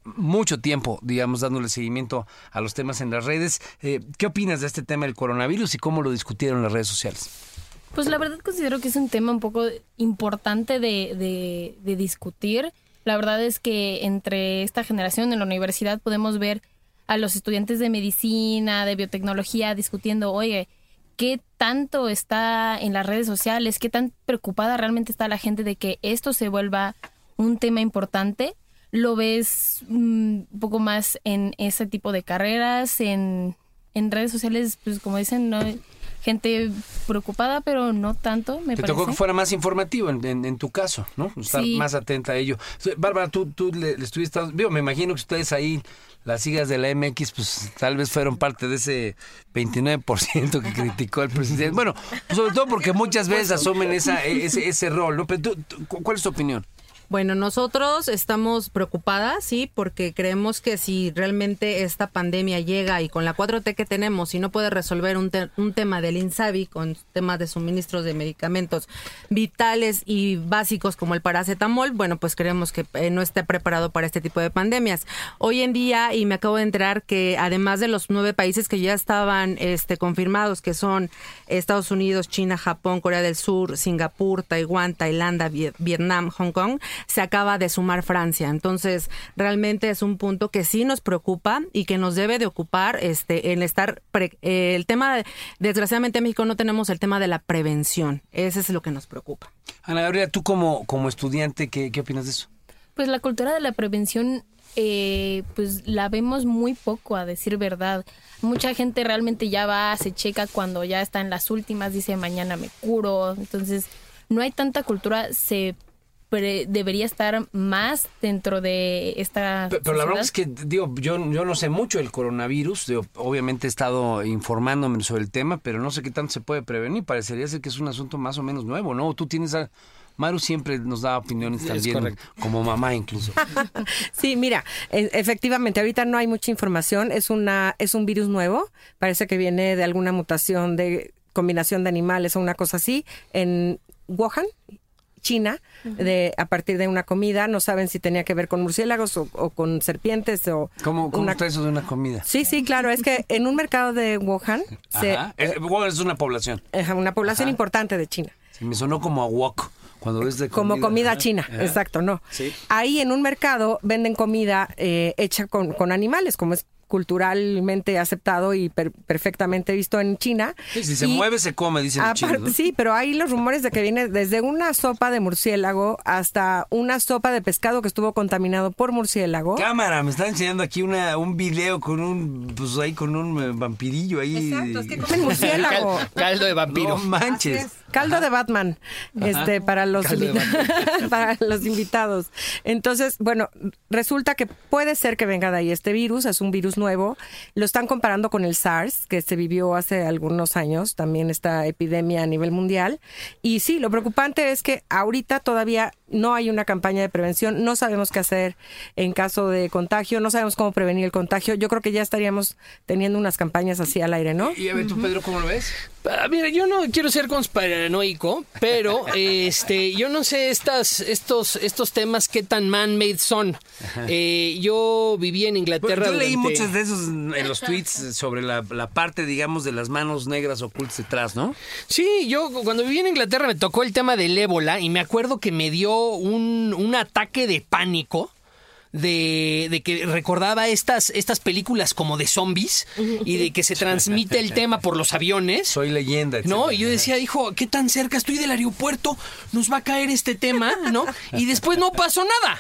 mucho tiempo, digamos, dándole seguimiento a los temas en las redes. Eh, ¿Qué opinas de este tema del coronavirus y cómo lo discutieron las redes sociales? Pues la verdad considero que es un tema un poco importante de, de- de discutir. La verdad es que entre esta generación en la universidad podemos ver a los estudiantes de medicina, de biotecnología, discutiendo, oye, ¿qué tanto está en las redes sociales? ¿Qué tan preocupada realmente está la gente de que esto se vuelva un tema importante? Lo ves mm, un poco más en ese tipo de carreras, en, en redes sociales, pues como dicen, no gente preocupada, pero no tanto, me Te parece. tocó que fuera más informativo en, en- en tu caso, ¿no? Estar Sí. más atenta a ello. Bárbara, tú, tú le, le estuviste... Digo, me imagino que ustedes ahí, las sigas de la MX, pues tal vez fueron parte de ese 29% que criticó al presidente. Bueno, pues, sobre todo porque muchas veces asumen esa, ese, ese rol, ¿no? Pero tú, tú, ¿cu- ¿cuál es tu opinión? Bueno, nosotros estamos preocupadas, sí, porque creemos que si realmente esta pandemia llega y con la 4T que tenemos, si no puede resolver un, un tema del INSABI con temas de suministros de medicamentos vitales y básicos como el paracetamol, bueno, pues creemos que eh, no esté preparado para este tipo de pandemias. Hoy en día, y me acabo de enterar que además de los nueve países que ya estaban este, confirmados, que son Estados Unidos, China, Japón, Corea del Sur, Singapur, Taiwán, Tailandia, Vie- Vietnam, Hong Kong, se acaba de sumar Francia. Entonces, realmente es un punto que sí nos preocupa y que nos debe de ocupar este, en estar... pre- eh, el tema, de- desgraciadamente en México no tenemos el tema de la prevención. Ese es lo que nos preocupa. Ana Gabriela, tú como, como estudiante, ¿qué, ¿qué opinas de eso? Pues la cultura de la prevención, eh, pues la vemos muy poco, a decir verdad. Mucha gente realmente ya va, se checa cuando ya está en las últimas, dice mañana me curo. Entonces, no hay tanta cultura, se pre- debería estar más dentro de esta. Pero, pero la verdad es que, digo, yo, yo no sé mucho del coronavirus. digo, obviamente he estado informándome sobre el tema, pero no sé qué tanto se puede prevenir. Parecería ser que es un asunto más o menos nuevo, ¿no? Tú tienes a... Maru siempre nos da opiniones Es también, como mamá incluso. Sí, mira, e- efectivamente, ahorita no hay mucha información. Es una, es un virus nuevo. Parece que viene de alguna mutación de combinación de animales o una cosa así en Wuhan. China, de, a partir de una comida, no saben si tenía que ver con murciélagos o, o con serpientes o ¿Cómo, cómo una- está eso de una comida? Sí, sí, claro, es que en un mercado de Wuhan, se, Ajá. Eh, bueno, es una población. Una población Ajá. importante de China. Me sonó como a wok, cuando es de Como comida. comida Ajá. china, Ajá. exacto, no. Sí. Ahí en un mercado venden comida eh, hecha con, con animales, como es culturalmente aceptado y per- perfectamente visto en China. Sí, si se Y mueve, se come, dicen chinos, ¿no? Sí, pero hay los rumores de que viene desde una sopa de murciélago hasta una sopa de pescado que estuvo contaminado por murciélago. Cámara, me están enseñando aquí una, un video con un, pues ahí con un eh, vampirillo ahí. Exacto, es que comen murciélago. Cal- caldo de vampiro. No manches. Caldo de Batman, este, para los Caldo de invita- para los invitados. Entonces, bueno, resulta que puede ser que venga de ahí este virus, es un virus nuevo. Lo están comparando con el SARS, que se vivió hace algunos años, también esta epidemia a nivel mundial. Y sí, lo preocupante es que ahorita todavía no hay una campaña de prevención, no sabemos qué hacer en caso de contagio, no sabemos cómo prevenir el contagio. Yo creo que ya estaríamos teniendo unas campañas así al aire, ¿no? Y a ver, tú, Pedro, ¿cómo lo ves? Ah, Mira, yo no quiero ser conspiranoico, pero este, yo no sé estas, estos, estos temas qué tan man-made son. Eh, yo viví en Bueno, Inglaterra. yo leí durante- muchos de esos en los tweets sobre la, la parte, digamos, de las manos negras ocultas detrás, ¿no? Sí, yo cuando viví en Inglaterra me tocó el tema del ébola y me acuerdo que me dio un, un ataque de pánico. De, de que recordaba estas, estas películas como de zombies y de que se transmite el tema por los aviones. Soy leyenda. No, y yo decía, hijo, ¿qué tan cerca estoy del aeropuerto? Nos va a caer este tema, ¿no? Y después no pasó nada.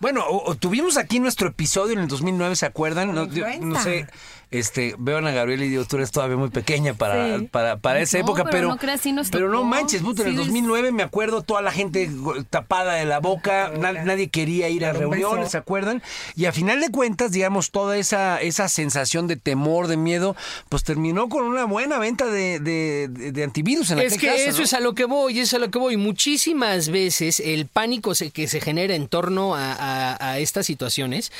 Bueno, o- o tuvimos aquí nuestro episodio en el 2009, ¿se acuerdan? No, yo- no Influenza. sé, este, veo a Ana Gabriela y digo, tú eres todavía muy pequeña para, Sí. para, para esa No, época, pero pero... no creas, sí nos pero no tocó. manches, puto, en el Sí, es- 2009 me acuerdo toda la gente tapada de la boca, na- nadie quería ir a Un reuniones. ¿se acuerdan? Y a final de cuentas, digamos, toda esa, esa sensación de temor, de miedo, pues terminó con una buena venta de, de, de- de antivirus en Es aquel que caso, eso ¿no? es a lo que voy, eso es a lo que voy. Muchísimas veces el pánico se- que se genera en torno a, a- a estas situaciones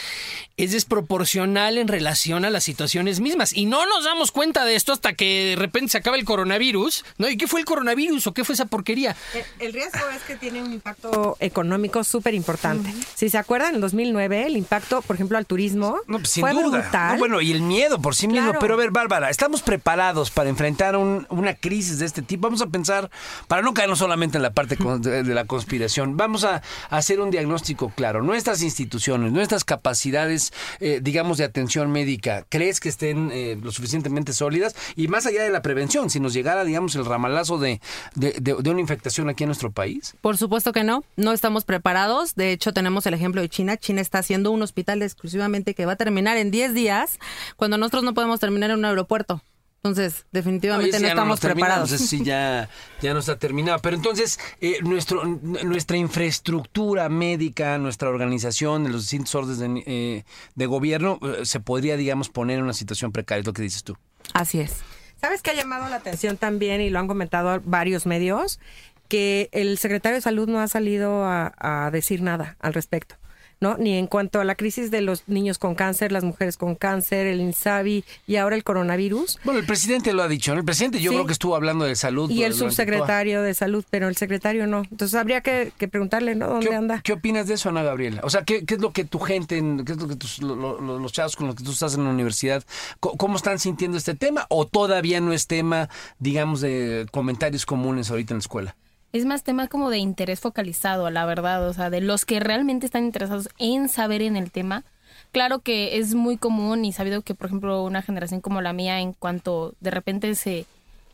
es desproporcional en relación a la situación mismas. Y no nos damos cuenta de esto hasta que de repente se acaba el coronavirus, ¿no? ¿Y qué fue el coronavirus o qué fue esa porquería? El, el riesgo es que tiene un impacto económico súper importante. Si se acuerdan, en 2009 el impacto, por ejemplo, al turismo No, pues, sin fue duda. brutal. No, bueno, y el miedo por sí mismo. Pero a ver, Bárbara, ¿estamos preparados para enfrentar un- una crisis de este tipo? Vamos a pensar, para no caernos solamente en la parte de, de la conspiración, vamos a, a hacer un diagnóstico claro. Nuestras instituciones, nuestras capacidades, eh, digamos, de atención médica, ¿crees que estén eh, lo suficientemente sólidas? Y más allá de la prevención, si nos llegara, digamos, el ramalazo de, de- de- de una infectación aquí en nuestro país. Por supuesto que no, no estamos preparados. De hecho, tenemos el ejemplo de China. China está haciendo un hospital exclusivamente que va a terminar en 10 días, cuando nosotros no podemos terminar en un aeropuerto. Entonces, definitivamente no estamos preparados. ese sí, ya, ya no está terminado. Pero entonces, eh, nuestro, nuestra infraestructura médica, nuestra organización, los distintos órdenes de, eh, de gobierno, eh, se podría, digamos, poner en una situación precaria, es lo que dices tú. Así es. ¿Sabes qué ha llamado la atención también y lo han comentado varios medios? Que el secretario de Salud no ha salido a, a decir nada al respecto. ¿No? Ni en cuanto a la crisis de los niños con cáncer, las mujeres con cáncer, el INSABI y ahora el coronavirus. Bueno, el presidente lo ha dicho, ¿no? El presidente yo Sí. creo que estuvo hablando de salud. Y el subsecretario de salud, pero el secretario no. Entonces habría que, que preguntarle, ¿no? ¿Dónde ¿Qué, anda? ¿Qué opinas de eso, Ana Gabriela? O sea, ¿qué, qué es lo que tu gente, en- qué es lo que tus- lo- lo- los chavos con los que tú estás en la universidad, cómo están sintiendo este tema? ¿O todavía no es tema, digamos, de comentarios comunes ahorita en la escuela? Es más tema como de interés focalizado, la verdad, o sea, de los que realmente están interesados en saber en el tema. Claro que es muy común y sabido que, por ejemplo, una generación como la mía, en cuanto de repente se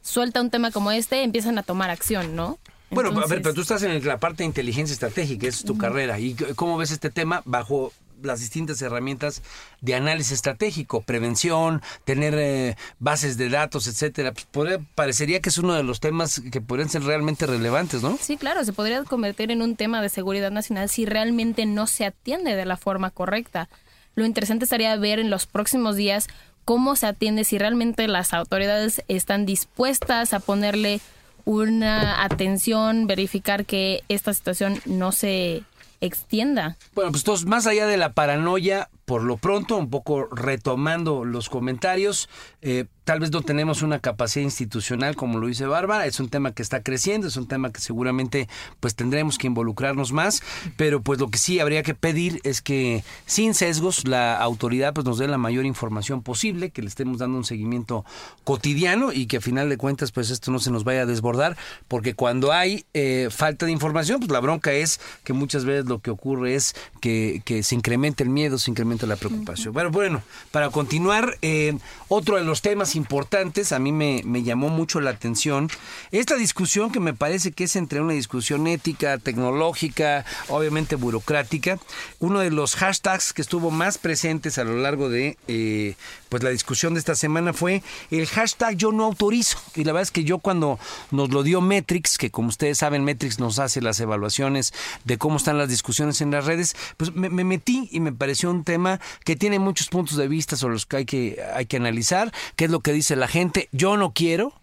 suelta un tema como este, empiezan a tomar acción, ¿no? Bueno, a ver, Entonces- pero tú estás en la parte de inteligencia estratégica, esa es tu carrera. ¿Y cómo ves este tema bajo las distintas herramientas de análisis estratégico, prevención, tener eh, bases de datos, etcétera? Pues parecería que es uno de los temas que podrían ser realmente relevantes, ¿no? Sí, claro, se podría convertir en un tema de seguridad nacional si realmente no se atiende de la forma correcta. Lo interesante sería ver en los próximos días cómo se atiende, si realmente las autoridades están dispuestas a ponerle una atención, verificar que esta situación no se extienda. Bueno, pues entonces, más allá de la paranoia, por lo pronto, un poco retomando los comentarios, eh, tal vez no tenemos una capacidad institucional como lo dice Bárbara, es un tema que está creciendo, es un tema que seguramente pues tendremos que involucrarnos más, pero pues lo que sí habría que pedir es que sin sesgos la autoridad pues nos dé la mayor información posible, que le estemos dando un seguimiento cotidiano y que a final de cuentas pues esto no se nos vaya a desbordar, porque cuando hay eh, falta de información, pues la bronca es que muchas veces lo que ocurre es que, se incremente el miedo, se incrementa la preocupación. Bueno, bueno, para continuar, eh, otro de los temas importantes, a mí me, me llamó mucho la atención, esta discusión que me parece que es entre una discusión ética, tecnológica, obviamente burocrática, uno de los hashtags que estuvo más presentes a lo largo de eh, pues la discusión de esta semana fue el hashtag yo no autorizo. Y la verdad es que yo cuando nos lo dio Metrix, que como ustedes saben, Metrix nos hace las evaluaciones de cómo están las discusiones en las redes, pues me, me metí y me pareció un tema que tiene muchos puntos de vista sobre los que hay que, hay que analizar, qué es lo que dice la gente. Yo no quiero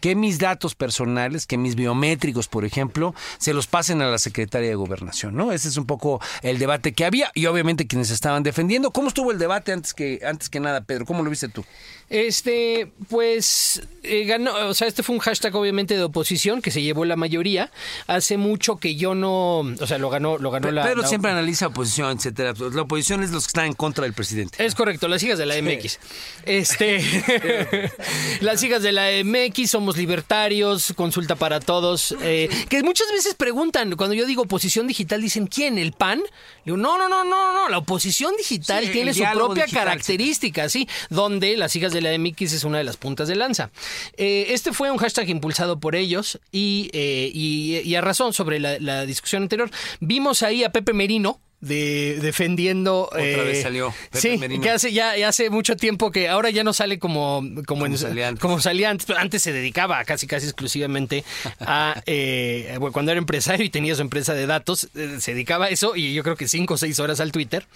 que mis datos personales, que mis biométricos, por ejemplo, se los pasen a la Secretaría de Gobernación, ¿no? Ese es un poco el debate que había y obviamente quienes estaban defendiendo. ¿Cómo estuvo el debate antes que antes que nada, Pedro? ¿Cómo lo viste tú? Este, pues eh, ganó, o sea, este fue un hashtag obviamente de oposición que se llevó la mayoría. Hace mucho que yo no, o sea, lo ganó, lo ganó la. Pedro la- siempre analiza oposición, etcétera. La oposición es los que están en contra del presidente. Es correcto, las hijas de la MX. Este, las hijas de la MX somos libertarios, consulta para todos. eh, que muchas veces preguntan, cuando yo digo oposición digital, dicen ¿quién? ¿El PAN? Digo, no, no, no, no, no. La oposición digital Sí, tiene su propia digital, característica, sí, donde las hijas de la MX es una de las puntas de lanza. Eh, este fue un hashtag impulsado por ellos y, eh, a razón sobre la discusión anterior. Vimos ahí a Pepe Merino. De, defendiendo Otra eh, vez salió Pepe sí Merino. que hace ya, ya hace mucho tiempo que ahora ya no sale como como, en- salía antes. como salía antes pero antes se dedicaba casi casi exclusivamente a eh, bueno, cuando era empresario y tenía su empresa de datos eh, se dedicaba a eso y yo creo que cinco o seis horas al Twitter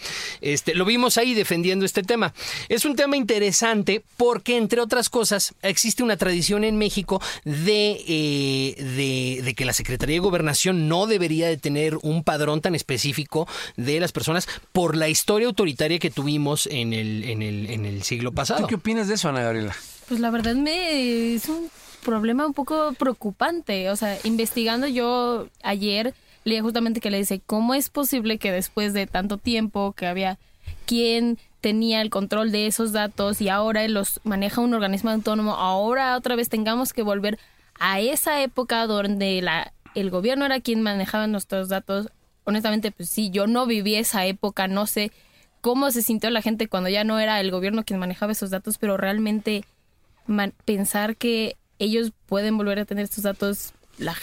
este lo vimos ahí defendiendo este tema es un tema interesante porque entre otras cosas existe una tradición en México de eh, de, de que la Secretaría de Gobernación no debería de tener un padrón tan específico de las personas por la historia autoritaria que tuvimos en el, en el, en el siglo pasado. ¿Tú qué opinas de eso, Ana Gabriela? Pues la verdad me es un problema un poco preocupante. O sea, investigando yo ayer leí justamente que le dice, ¿cómo es posible que después de tanto tiempo que había quien tenía el control de esos datos y ahora los maneja un organismo autónomo, ahora otra vez tengamos que volver a esa época donde la, el gobierno era quien manejaba nuestros datos? Honestamente, pues sí, yo no viví esa época, no sé cómo se sintió la gente cuando ya no era el gobierno quien manejaba esos datos, pero realmente pensar que ellos pueden volver a tener estos datos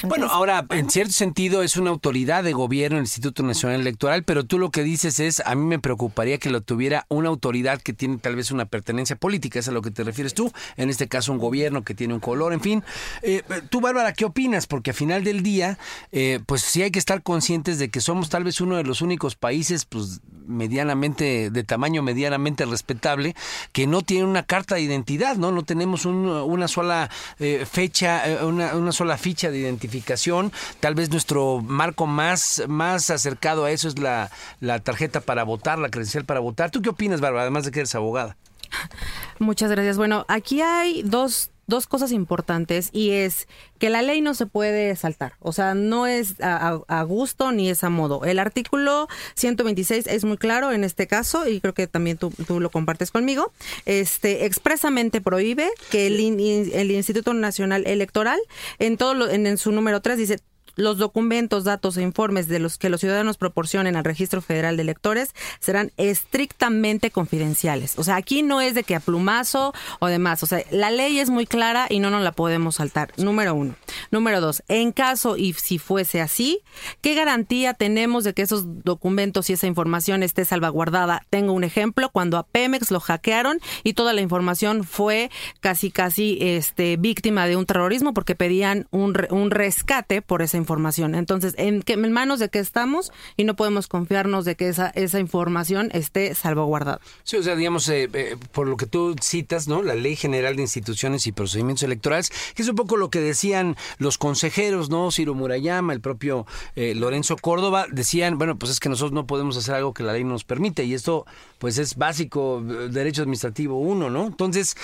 bueno, ahora, en cierto sentido, es una autoridad de gobierno el Instituto Nacional Electoral, pero tú lo que dices es, a mí me preocuparía que lo tuviera una autoridad que tiene tal vez una pertenencia política, es a lo que te refieres tú, en este caso un gobierno que tiene un color, en fin. Eh, tú, Bárbara, ¿qué opinas? Porque al final del día, eh, pues sí hay que estar conscientes de que somos tal vez uno de los únicos países, pues medianamente, de tamaño medianamente respetable, que no tiene una carta de identidad, ¿no? No tenemos una sola eh, fecha, una, una sola ficha de identificación. Tal vez nuestro marco más, más acercado a eso es la, la tarjeta para votar, la credencial para votar. ¿Tú qué opinas, Bárbara, además de que eres abogada? Muchas gracias. Bueno, aquí hay dos dos cosas importantes y es que la ley no se puede saltar, o sea, no es a, gusto ni es a modo. El artículo 126 es muy claro en este caso y creo que también tú, lo compartes conmigo. Este expresamente prohíbe que el, el Instituto Nacional Electoral en todo lo, en, en su número 3 dice los documentos, datos e informes de los que los ciudadanos proporcionen al Registro Federal de Electores serán estrictamente confidenciales. O sea, aquí no es de que a plumazo o demás. O sea, la ley es muy clara y no nos la podemos saltar. Número uno. Número dos, en caso y si fuese así, ¿qué garantía tenemos de que esos documentos y esa información esté salvaguardada? Tengo un ejemplo, cuando a Pemex lo hackearon y toda la información fue casi, casi este, víctima de un terrorismo porque pedían un, un rescate por esa información información. Entonces, ¿en, qué, en manos de qué estamos? Y no podemos confiarnos de que esa, esa información esté salvaguardada. Sí, o sea, digamos, eh, eh, por lo que tú citas, ¿no? La Ley General de Instituciones y Procedimientos Electorales, que es un poco lo que decían los consejeros, ¿no? Ciro Murayama, el propio eh, Lorenzo Córdoba, decían, bueno, pues es que nosotros no podemos hacer algo que la ley nos permite. Y esto, pues es básico, derecho administrativo uno, ¿no? Entonces,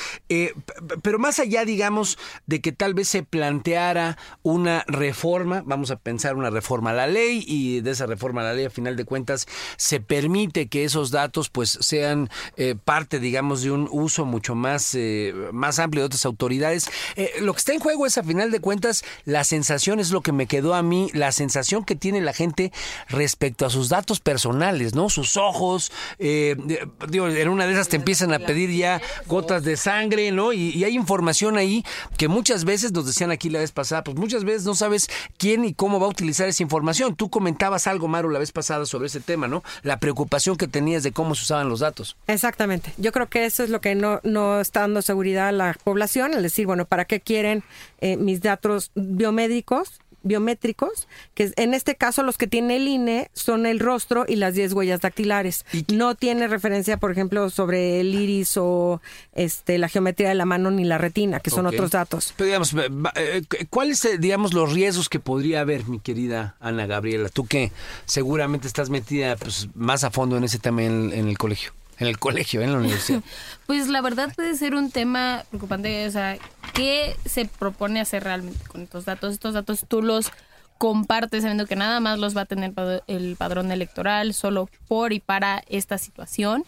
pero más allá, digamos, de que tal vez se planteara una reforma, vamos a pensar una reforma a la ley y de esa reforma a la ley a final de cuentas se permite que esos datos pues sean eh, parte digamos de un uso mucho más eh, más amplio de otras autoridades. Eh, lo que está en juego es a final de cuentas la sensación es lo que me quedó a mí la sensación que tiene la gente respecto a sus datos personales no sus ojos digo en una de esas te empiezan a pedir ya gotas de sangre no y, y hay información ahí que muchas veces nos decían aquí la vez pasada pues muchas veces no sabes quién y cómo va a utilizar esa información. Tú comentabas algo, Maru, la vez pasada sobre ese tema, ¿no? La preocupación que tenías de cómo se usaban los datos. Exactamente. Yo creo que eso es lo que no, no está dando seguridad a la población, al decir, bueno, ¿para qué quieren eh, mis datos biomédicos? Biométricos, que en este caso los que tiene el INE son el rostro y las 10 huellas dactilares. No tiene referencia, por ejemplo, sobre el iris o este la geometría de la mano ni la retina, que son otros datos. Pero digamos, eh, ¿cuáles eh, digamos los riesgos que podría haber, mi querida Ana Gabriela? Tú que seguramente estás metida pues, más a fondo en ese tema en el colegio en el colegio, en la universidad? Pues la verdad puede ser un tema preocupante, o sea, ¿qué se propone hacer realmente con estos datos? Estos datos tú los compartes sabiendo que nada más los va a tener el padrón electoral solo por y para esta situación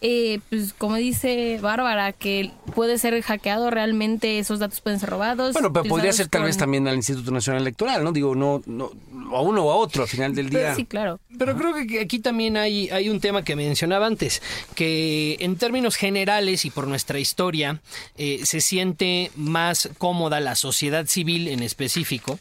eh, pues como dice Bárbara, que puede ser hackeado realmente, esos datos pueden ser robados. Bueno, pero podría ser tal vez también al Instituto Nacional Electoral, ¿no? Digo, no, no a uno o a otro al final del día. sí, claro. Pero creo que aquí también hay, hay un tema que mencionaba antes, que en términos generales y por nuestra historia, eh, se siente más cómoda la sociedad civil en específico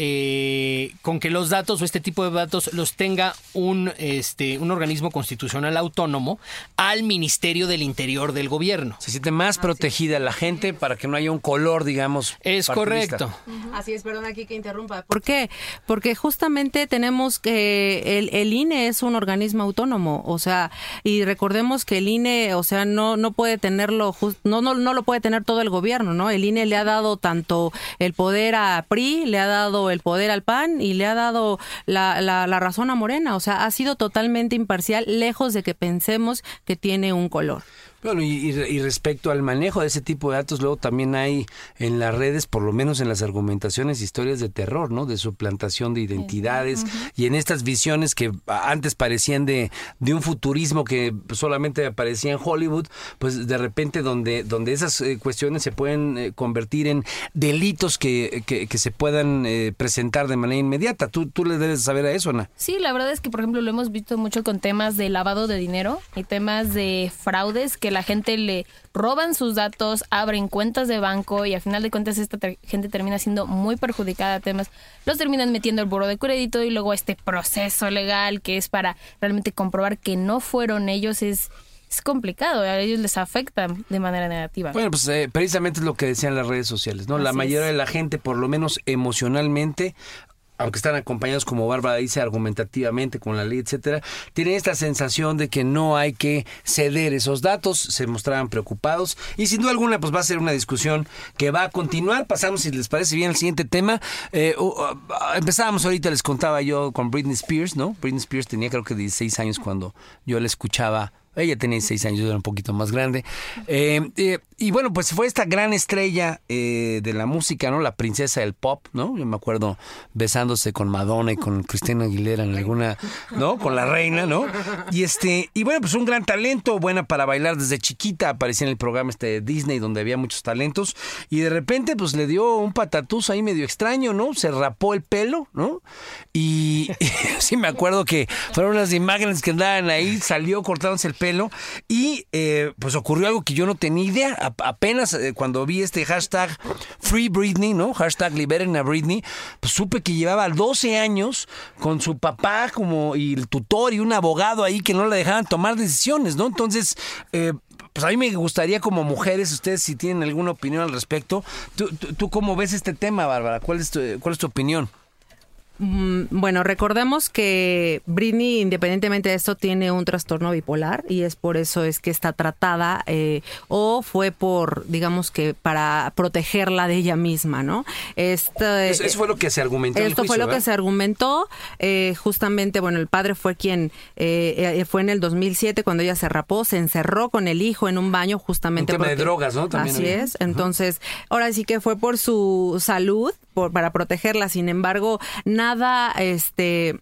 eh, con que los datos o este tipo de datos los tenga un, este, un organismo constitucional autónomo al Ministerio del Interior del Gobierno. Se siente más protegida la gente para que no haya un color, digamos. Es correcto. Así es, perdón aquí que interrumpa. ¿Por qué? Porque justamente tenemos que el, el, INE es un organismo autónomo, o sea, y recordemos que el INE, o sea, no, no puede tenerlo, no, no, no lo puede tener todo el gobierno, ¿no? El INE le ha dado tanto el poder a PRI, le ha dado el poder al PAN y le ha dado la, la, la razón a Morena. O sea, ha sido totalmente imparcial, lejos de que pensemos que tiene un color. Bueno, y, y- respecto al manejo de ese tipo de datos, luego también hay en las redes, por lo menos en las argumentaciones, historias de terror, ¿no? De suplantación de identidades y en estas visiones que antes parecían de, de un futurismo que solamente aparecía en Hollywood, pues de repente donde, donde esas eh, cuestiones se pueden eh, convertir en delitos que, que, que se puedan eh, presentar de manera inmediata. Tú, tú le debes saber a eso, Ana. Sí, la verdad es que, por ejemplo, lo hemos visto mucho con temas de lavado de dinero y temas de fraudes que la gente le roban sus datos, abren cuentas de banco y al final de cuentas esta ter- gente termina siendo muy perjudicada a temas. Los terminan metiendo al buro de crédito y luego este proceso legal que es para realmente comprobar que no fueron ellos es, es complicado, a ellos les afecta de manera negativa. Bueno, pues eh, precisamente es lo que decían las redes sociales, ¿no? la mayoría es. de la gente, por lo menos emocionalmente, aunque están acompañados, como Bárbara dice, argumentativamente con la ley, etcétera, tienen esta sensación de que no hay que ceder esos datos, se mostraban preocupados y sin duda alguna pues va a ser una discusión que va a continuar. Pasamos, si les parece bien, al siguiente tema. Eh, empezábamos ahorita, les contaba yo con Britney Spears, ¿no? Britney Spears tenía creo que 16 años cuando yo la escuchaba ella tenía 16 años, era un poquito más grande. Eh, eh, y bueno, pues fue esta gran estrella eh, de la música, ¿no? La princesa del pop, ¿no? Yo me acuerdo besándose con Madonna y con Cristina Aguilera en alguna, ¿no? Con la reina, ¿no? Y este, y bueno, pues un gran talento, buena para bailar desde chiquita, aparecía en el programa este de Disney donde había muchos talentos y de repente pues le dio un patatús ahí medio extraño, ¿no? Se rapó el pelo, ¿no? Y, sí me acuerdo que fueron las imágenes que andaban ahí, salió cortándose el pelo y eh, pues ocurrió algo que yo no tenía idea. Apenas eh, cuando vi este hashtag Free Britney, ¿no? Hashtag Liberen a Britney, pues supe que llevaba 12 años con su papá como y el tutor y un abogado ahí que no le dejaban tomar decisiones, ¿no? Entonces, eh, pues a mí me gustaría como mujeres, ustedes si tienen alguna opinión al respecto, ¿tú, tú, cómo ves este tema, Bárbara? ¿Cuál es cuál es tu opinión? Mm, Bueno, recordemos que Britney, independientemente de esto, tiene un trastorno bipolar y es por eso es que está tratada eh, o fue por, digamos que para protegerla de ella misma, ¿no? Este, Eso, eso fue lo que se argumentó. en el Esto fue lo que se argumentó. eh, justamente, bueno, el padre fue quien eh, eh, fue en el 2007 cuando ella se rapó, se encerró con el hijo en un baño justamente. Un tema de drogas, ¿no? También Así había. es. Entonces, ahora sí que fue por su salud, por, para protegerla. Sin embargo, nada, este.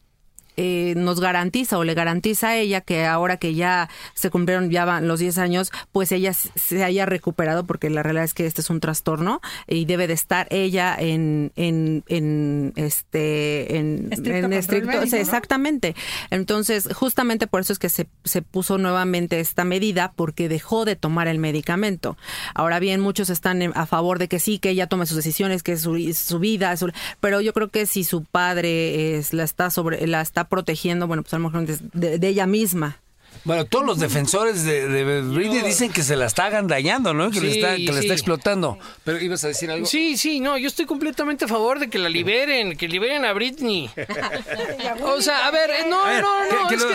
Eh, nos garantiza o le garantiza a ella que ahora que ya se cumplieron ya van los 10 años, pues ella se haya recuperado, porque la realidad es que este es un trastorno y debe de estar ella en, en, en este, en, Estricto en control estricto, médico, sí, ¿no? exactamente. Entonces, justamente por eso es que se, se puso nuevamente esta medida, porque dejó de tomar el medicamento. Ahora bien, muchos están a favor de que sí, que ella tome sus decisiones, que es su, su vida, su- pero yo creo que si su padre es, la está sobre, la está protegiendo, bueno, pues a lo mejor de, de- ella misma. Bueno, todos los defensores de, de Britney dicen que se la está agandallando, ¿no? Que, le, Sí, está, que le sí. está explotando. Pero ibas a decir algo. Sí, sí, no, yo estoy completamente a favor de que la liberen, que liberen a Britney. o sea, a ver, no, A ver, no, no, que- es que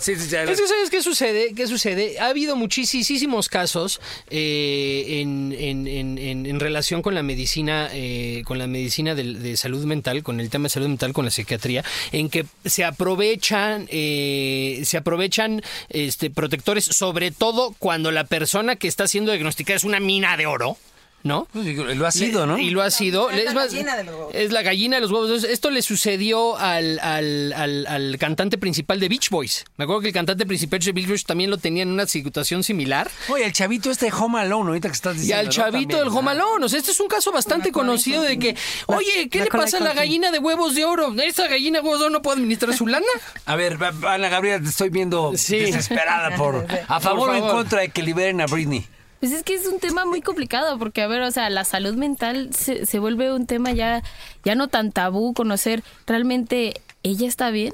sí, Es que, ¿sabes qué sucede? ¿Qué sucede? Ha habido muchísimos casos eh, en, en- en- en- en relación con la medicina, eh, con la medicina del- de, salud mental, con el tema de salud mental, con la psiquiatría, en que se aprovechan, eh, se aprovechan este, protectores, sobre todo cuando la persona que está siendo diagnosticada es una mina de oro. ¿No? Pues, Lo ha sido, ¿no? Y lo ha sido. Es la más, gallina de los huevos. es la gallina de los huevos. Entonces, esto le sucedió al, al, al, al cantante principal de Beach Boys. Me acuerdo que el cantante principal de Beach Boys también lo tenía en una situación similar. Oye, el chavito este de Home Alone, ahorita que estás Y diciendo. al ¿no? chavito También, del Home. Alone. O sea, este es un caso bastante conocido de que, oye, ¿qué le pasa a la gallina de huevos de oro? ¿Esta gallina de huevos de oro no puede administrar su lana? A ver, Ana Gabriela, te estoy viendo Sí. desesperada por. ¿A favor o en contra de que liberen a Britney? Pues es que es un tema muy complicado porque, a ver, o sea, la salud mental se, se vuelve un tema ya, ya no tan tabú, conocer realmente ella está bien,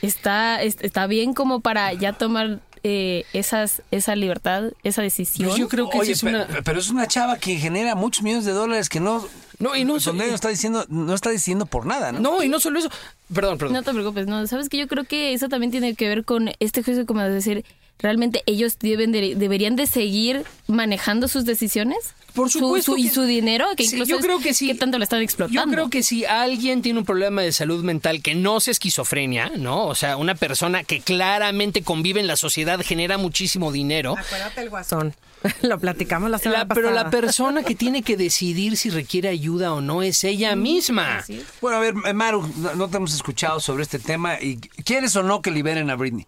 está, es- está bien como para ya tomar eh, esas, esa libertad, esa decisión. Pues yo creo que Oye, es una... pe- pero es una chava que genera muchos millones de dólares que no. No, y no donde no está diciendo, no está diciendo por nada, ¿no? No, y no solo eso. Perdón, perdón. No te preocupes, no, sabes que yo creo que eso también tiene que ver con este juicio, como decir, realmente ellos deben de- deberían de seguir manejando sus decisiones. Por su- supuesto su- y que- su dinero, que Sí, incluso yo es creo que sí. qué tanto le están explotando. Yo creo que si alguien tiene un problema de salud mental que no sea esquizofrenia, ¿no? O sea, una persona que claramente convive en la sociedad genera muchísimo dinero. Acuérdate el guasón. Lo platicamos la semana La- pero la pasada. persona que tiene que decidir si requiere ayuda o no es ella misma. Bueno, a ver, Maru, no, no te hemos escuchado sobre este tema y ¿quieres o no que liberen a Britney?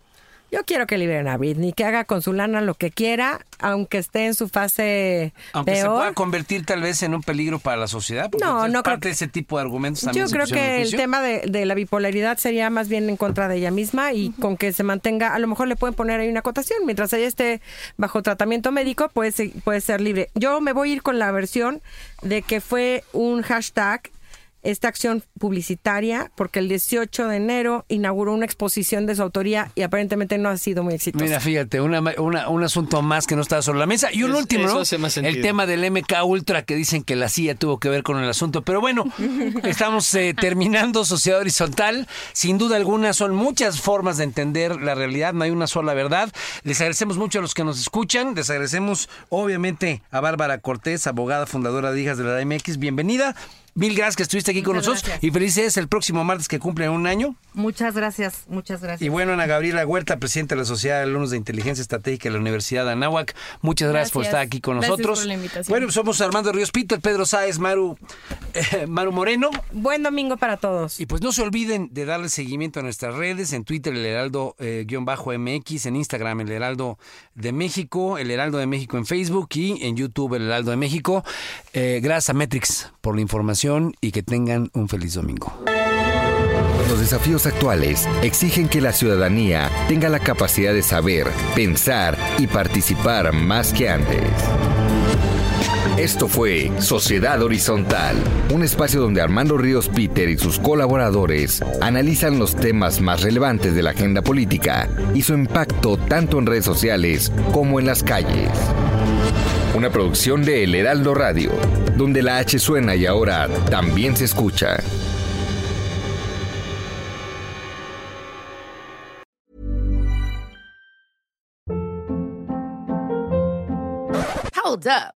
Yo quiero que liberen a Britney, que haga con su lana lo que quiera, aunque esté en su fase Aunque se peor. pueda convertir tal vez en un peligro para la sociedad, porque No, no creo parte de ese tipo de argumentos Yo también se creo que el tema de, de la bipolaridad sería más bien en contra de ella misma y con que se mantenga, a lo mejor le pueden poner ahí una acotación, mientras ella esté bajo tratamiento médico puede, se- puede ser libre. Yo me voy a ir con la versión de que fue un hashtag esta acción publicitaria porque el 18 de enero inauguró una exposición de su autoría y aparentemente no ha sido muy exitosa. Mira, fíjate, una, una- un asunto más que no está sobre la mesa. Y un Es- último, ¿no? El tema del MK Ultra que dicen que la CIA tuvo que ver con el asunto. Pero bueno, estamos eh, terminando Sociedad Horizontal. Sin duda alguna, son muchas formas de entender la realidad, no hay una sola verdad. Les agradecemos mucho a los que nos escuchan. Les agradecemos, obviamente, a Bárbara Cortés, abogada fundadora de Hijas de la MX. Bienvenida. Mil gracias que estuviste aquí con nosotros. gracias. Y felices el próximo martes que cumple un año. Muchas gracias, muchas gracias. Y bueno, Ana Gabriela Huerta, presidenta de la Sociedad de Alumnos de Inteligencia Estratégica de la Universidad de Anáhuac, muchas gracias, por estar aquí con Gracias nosotros. por la invitación. Bueno, somos Armando Ríos Pito, el Pedro Sáez, Maru, eh, Maru Moreno. Buen domingo para todos. Y pues no se olviden de darle seguimiento a nuestras redes, en Twitter el Heraldo eh, guion bajo MX, en Instagram el Heraldo de México, el Heraldo de México en Facebook y en YouTube el Heraldo de México. Eh, gracias a Metrix por la y que tengan un feliz domingo. Los desafíos actuales exigen que la ciudadanía tenga la capacidad de saber, pensar y participar más que antes. Esto fue Sociedad Horizontal, un espacio donde Armando Ríos Peter y sus colaboradores analizan los temas más relevantes de la agenda política y su impacto tanto en redes sociales como en las calles. Una producción de El Heraldo Radio, donde la H suena y ahora también se escucha. Hold up.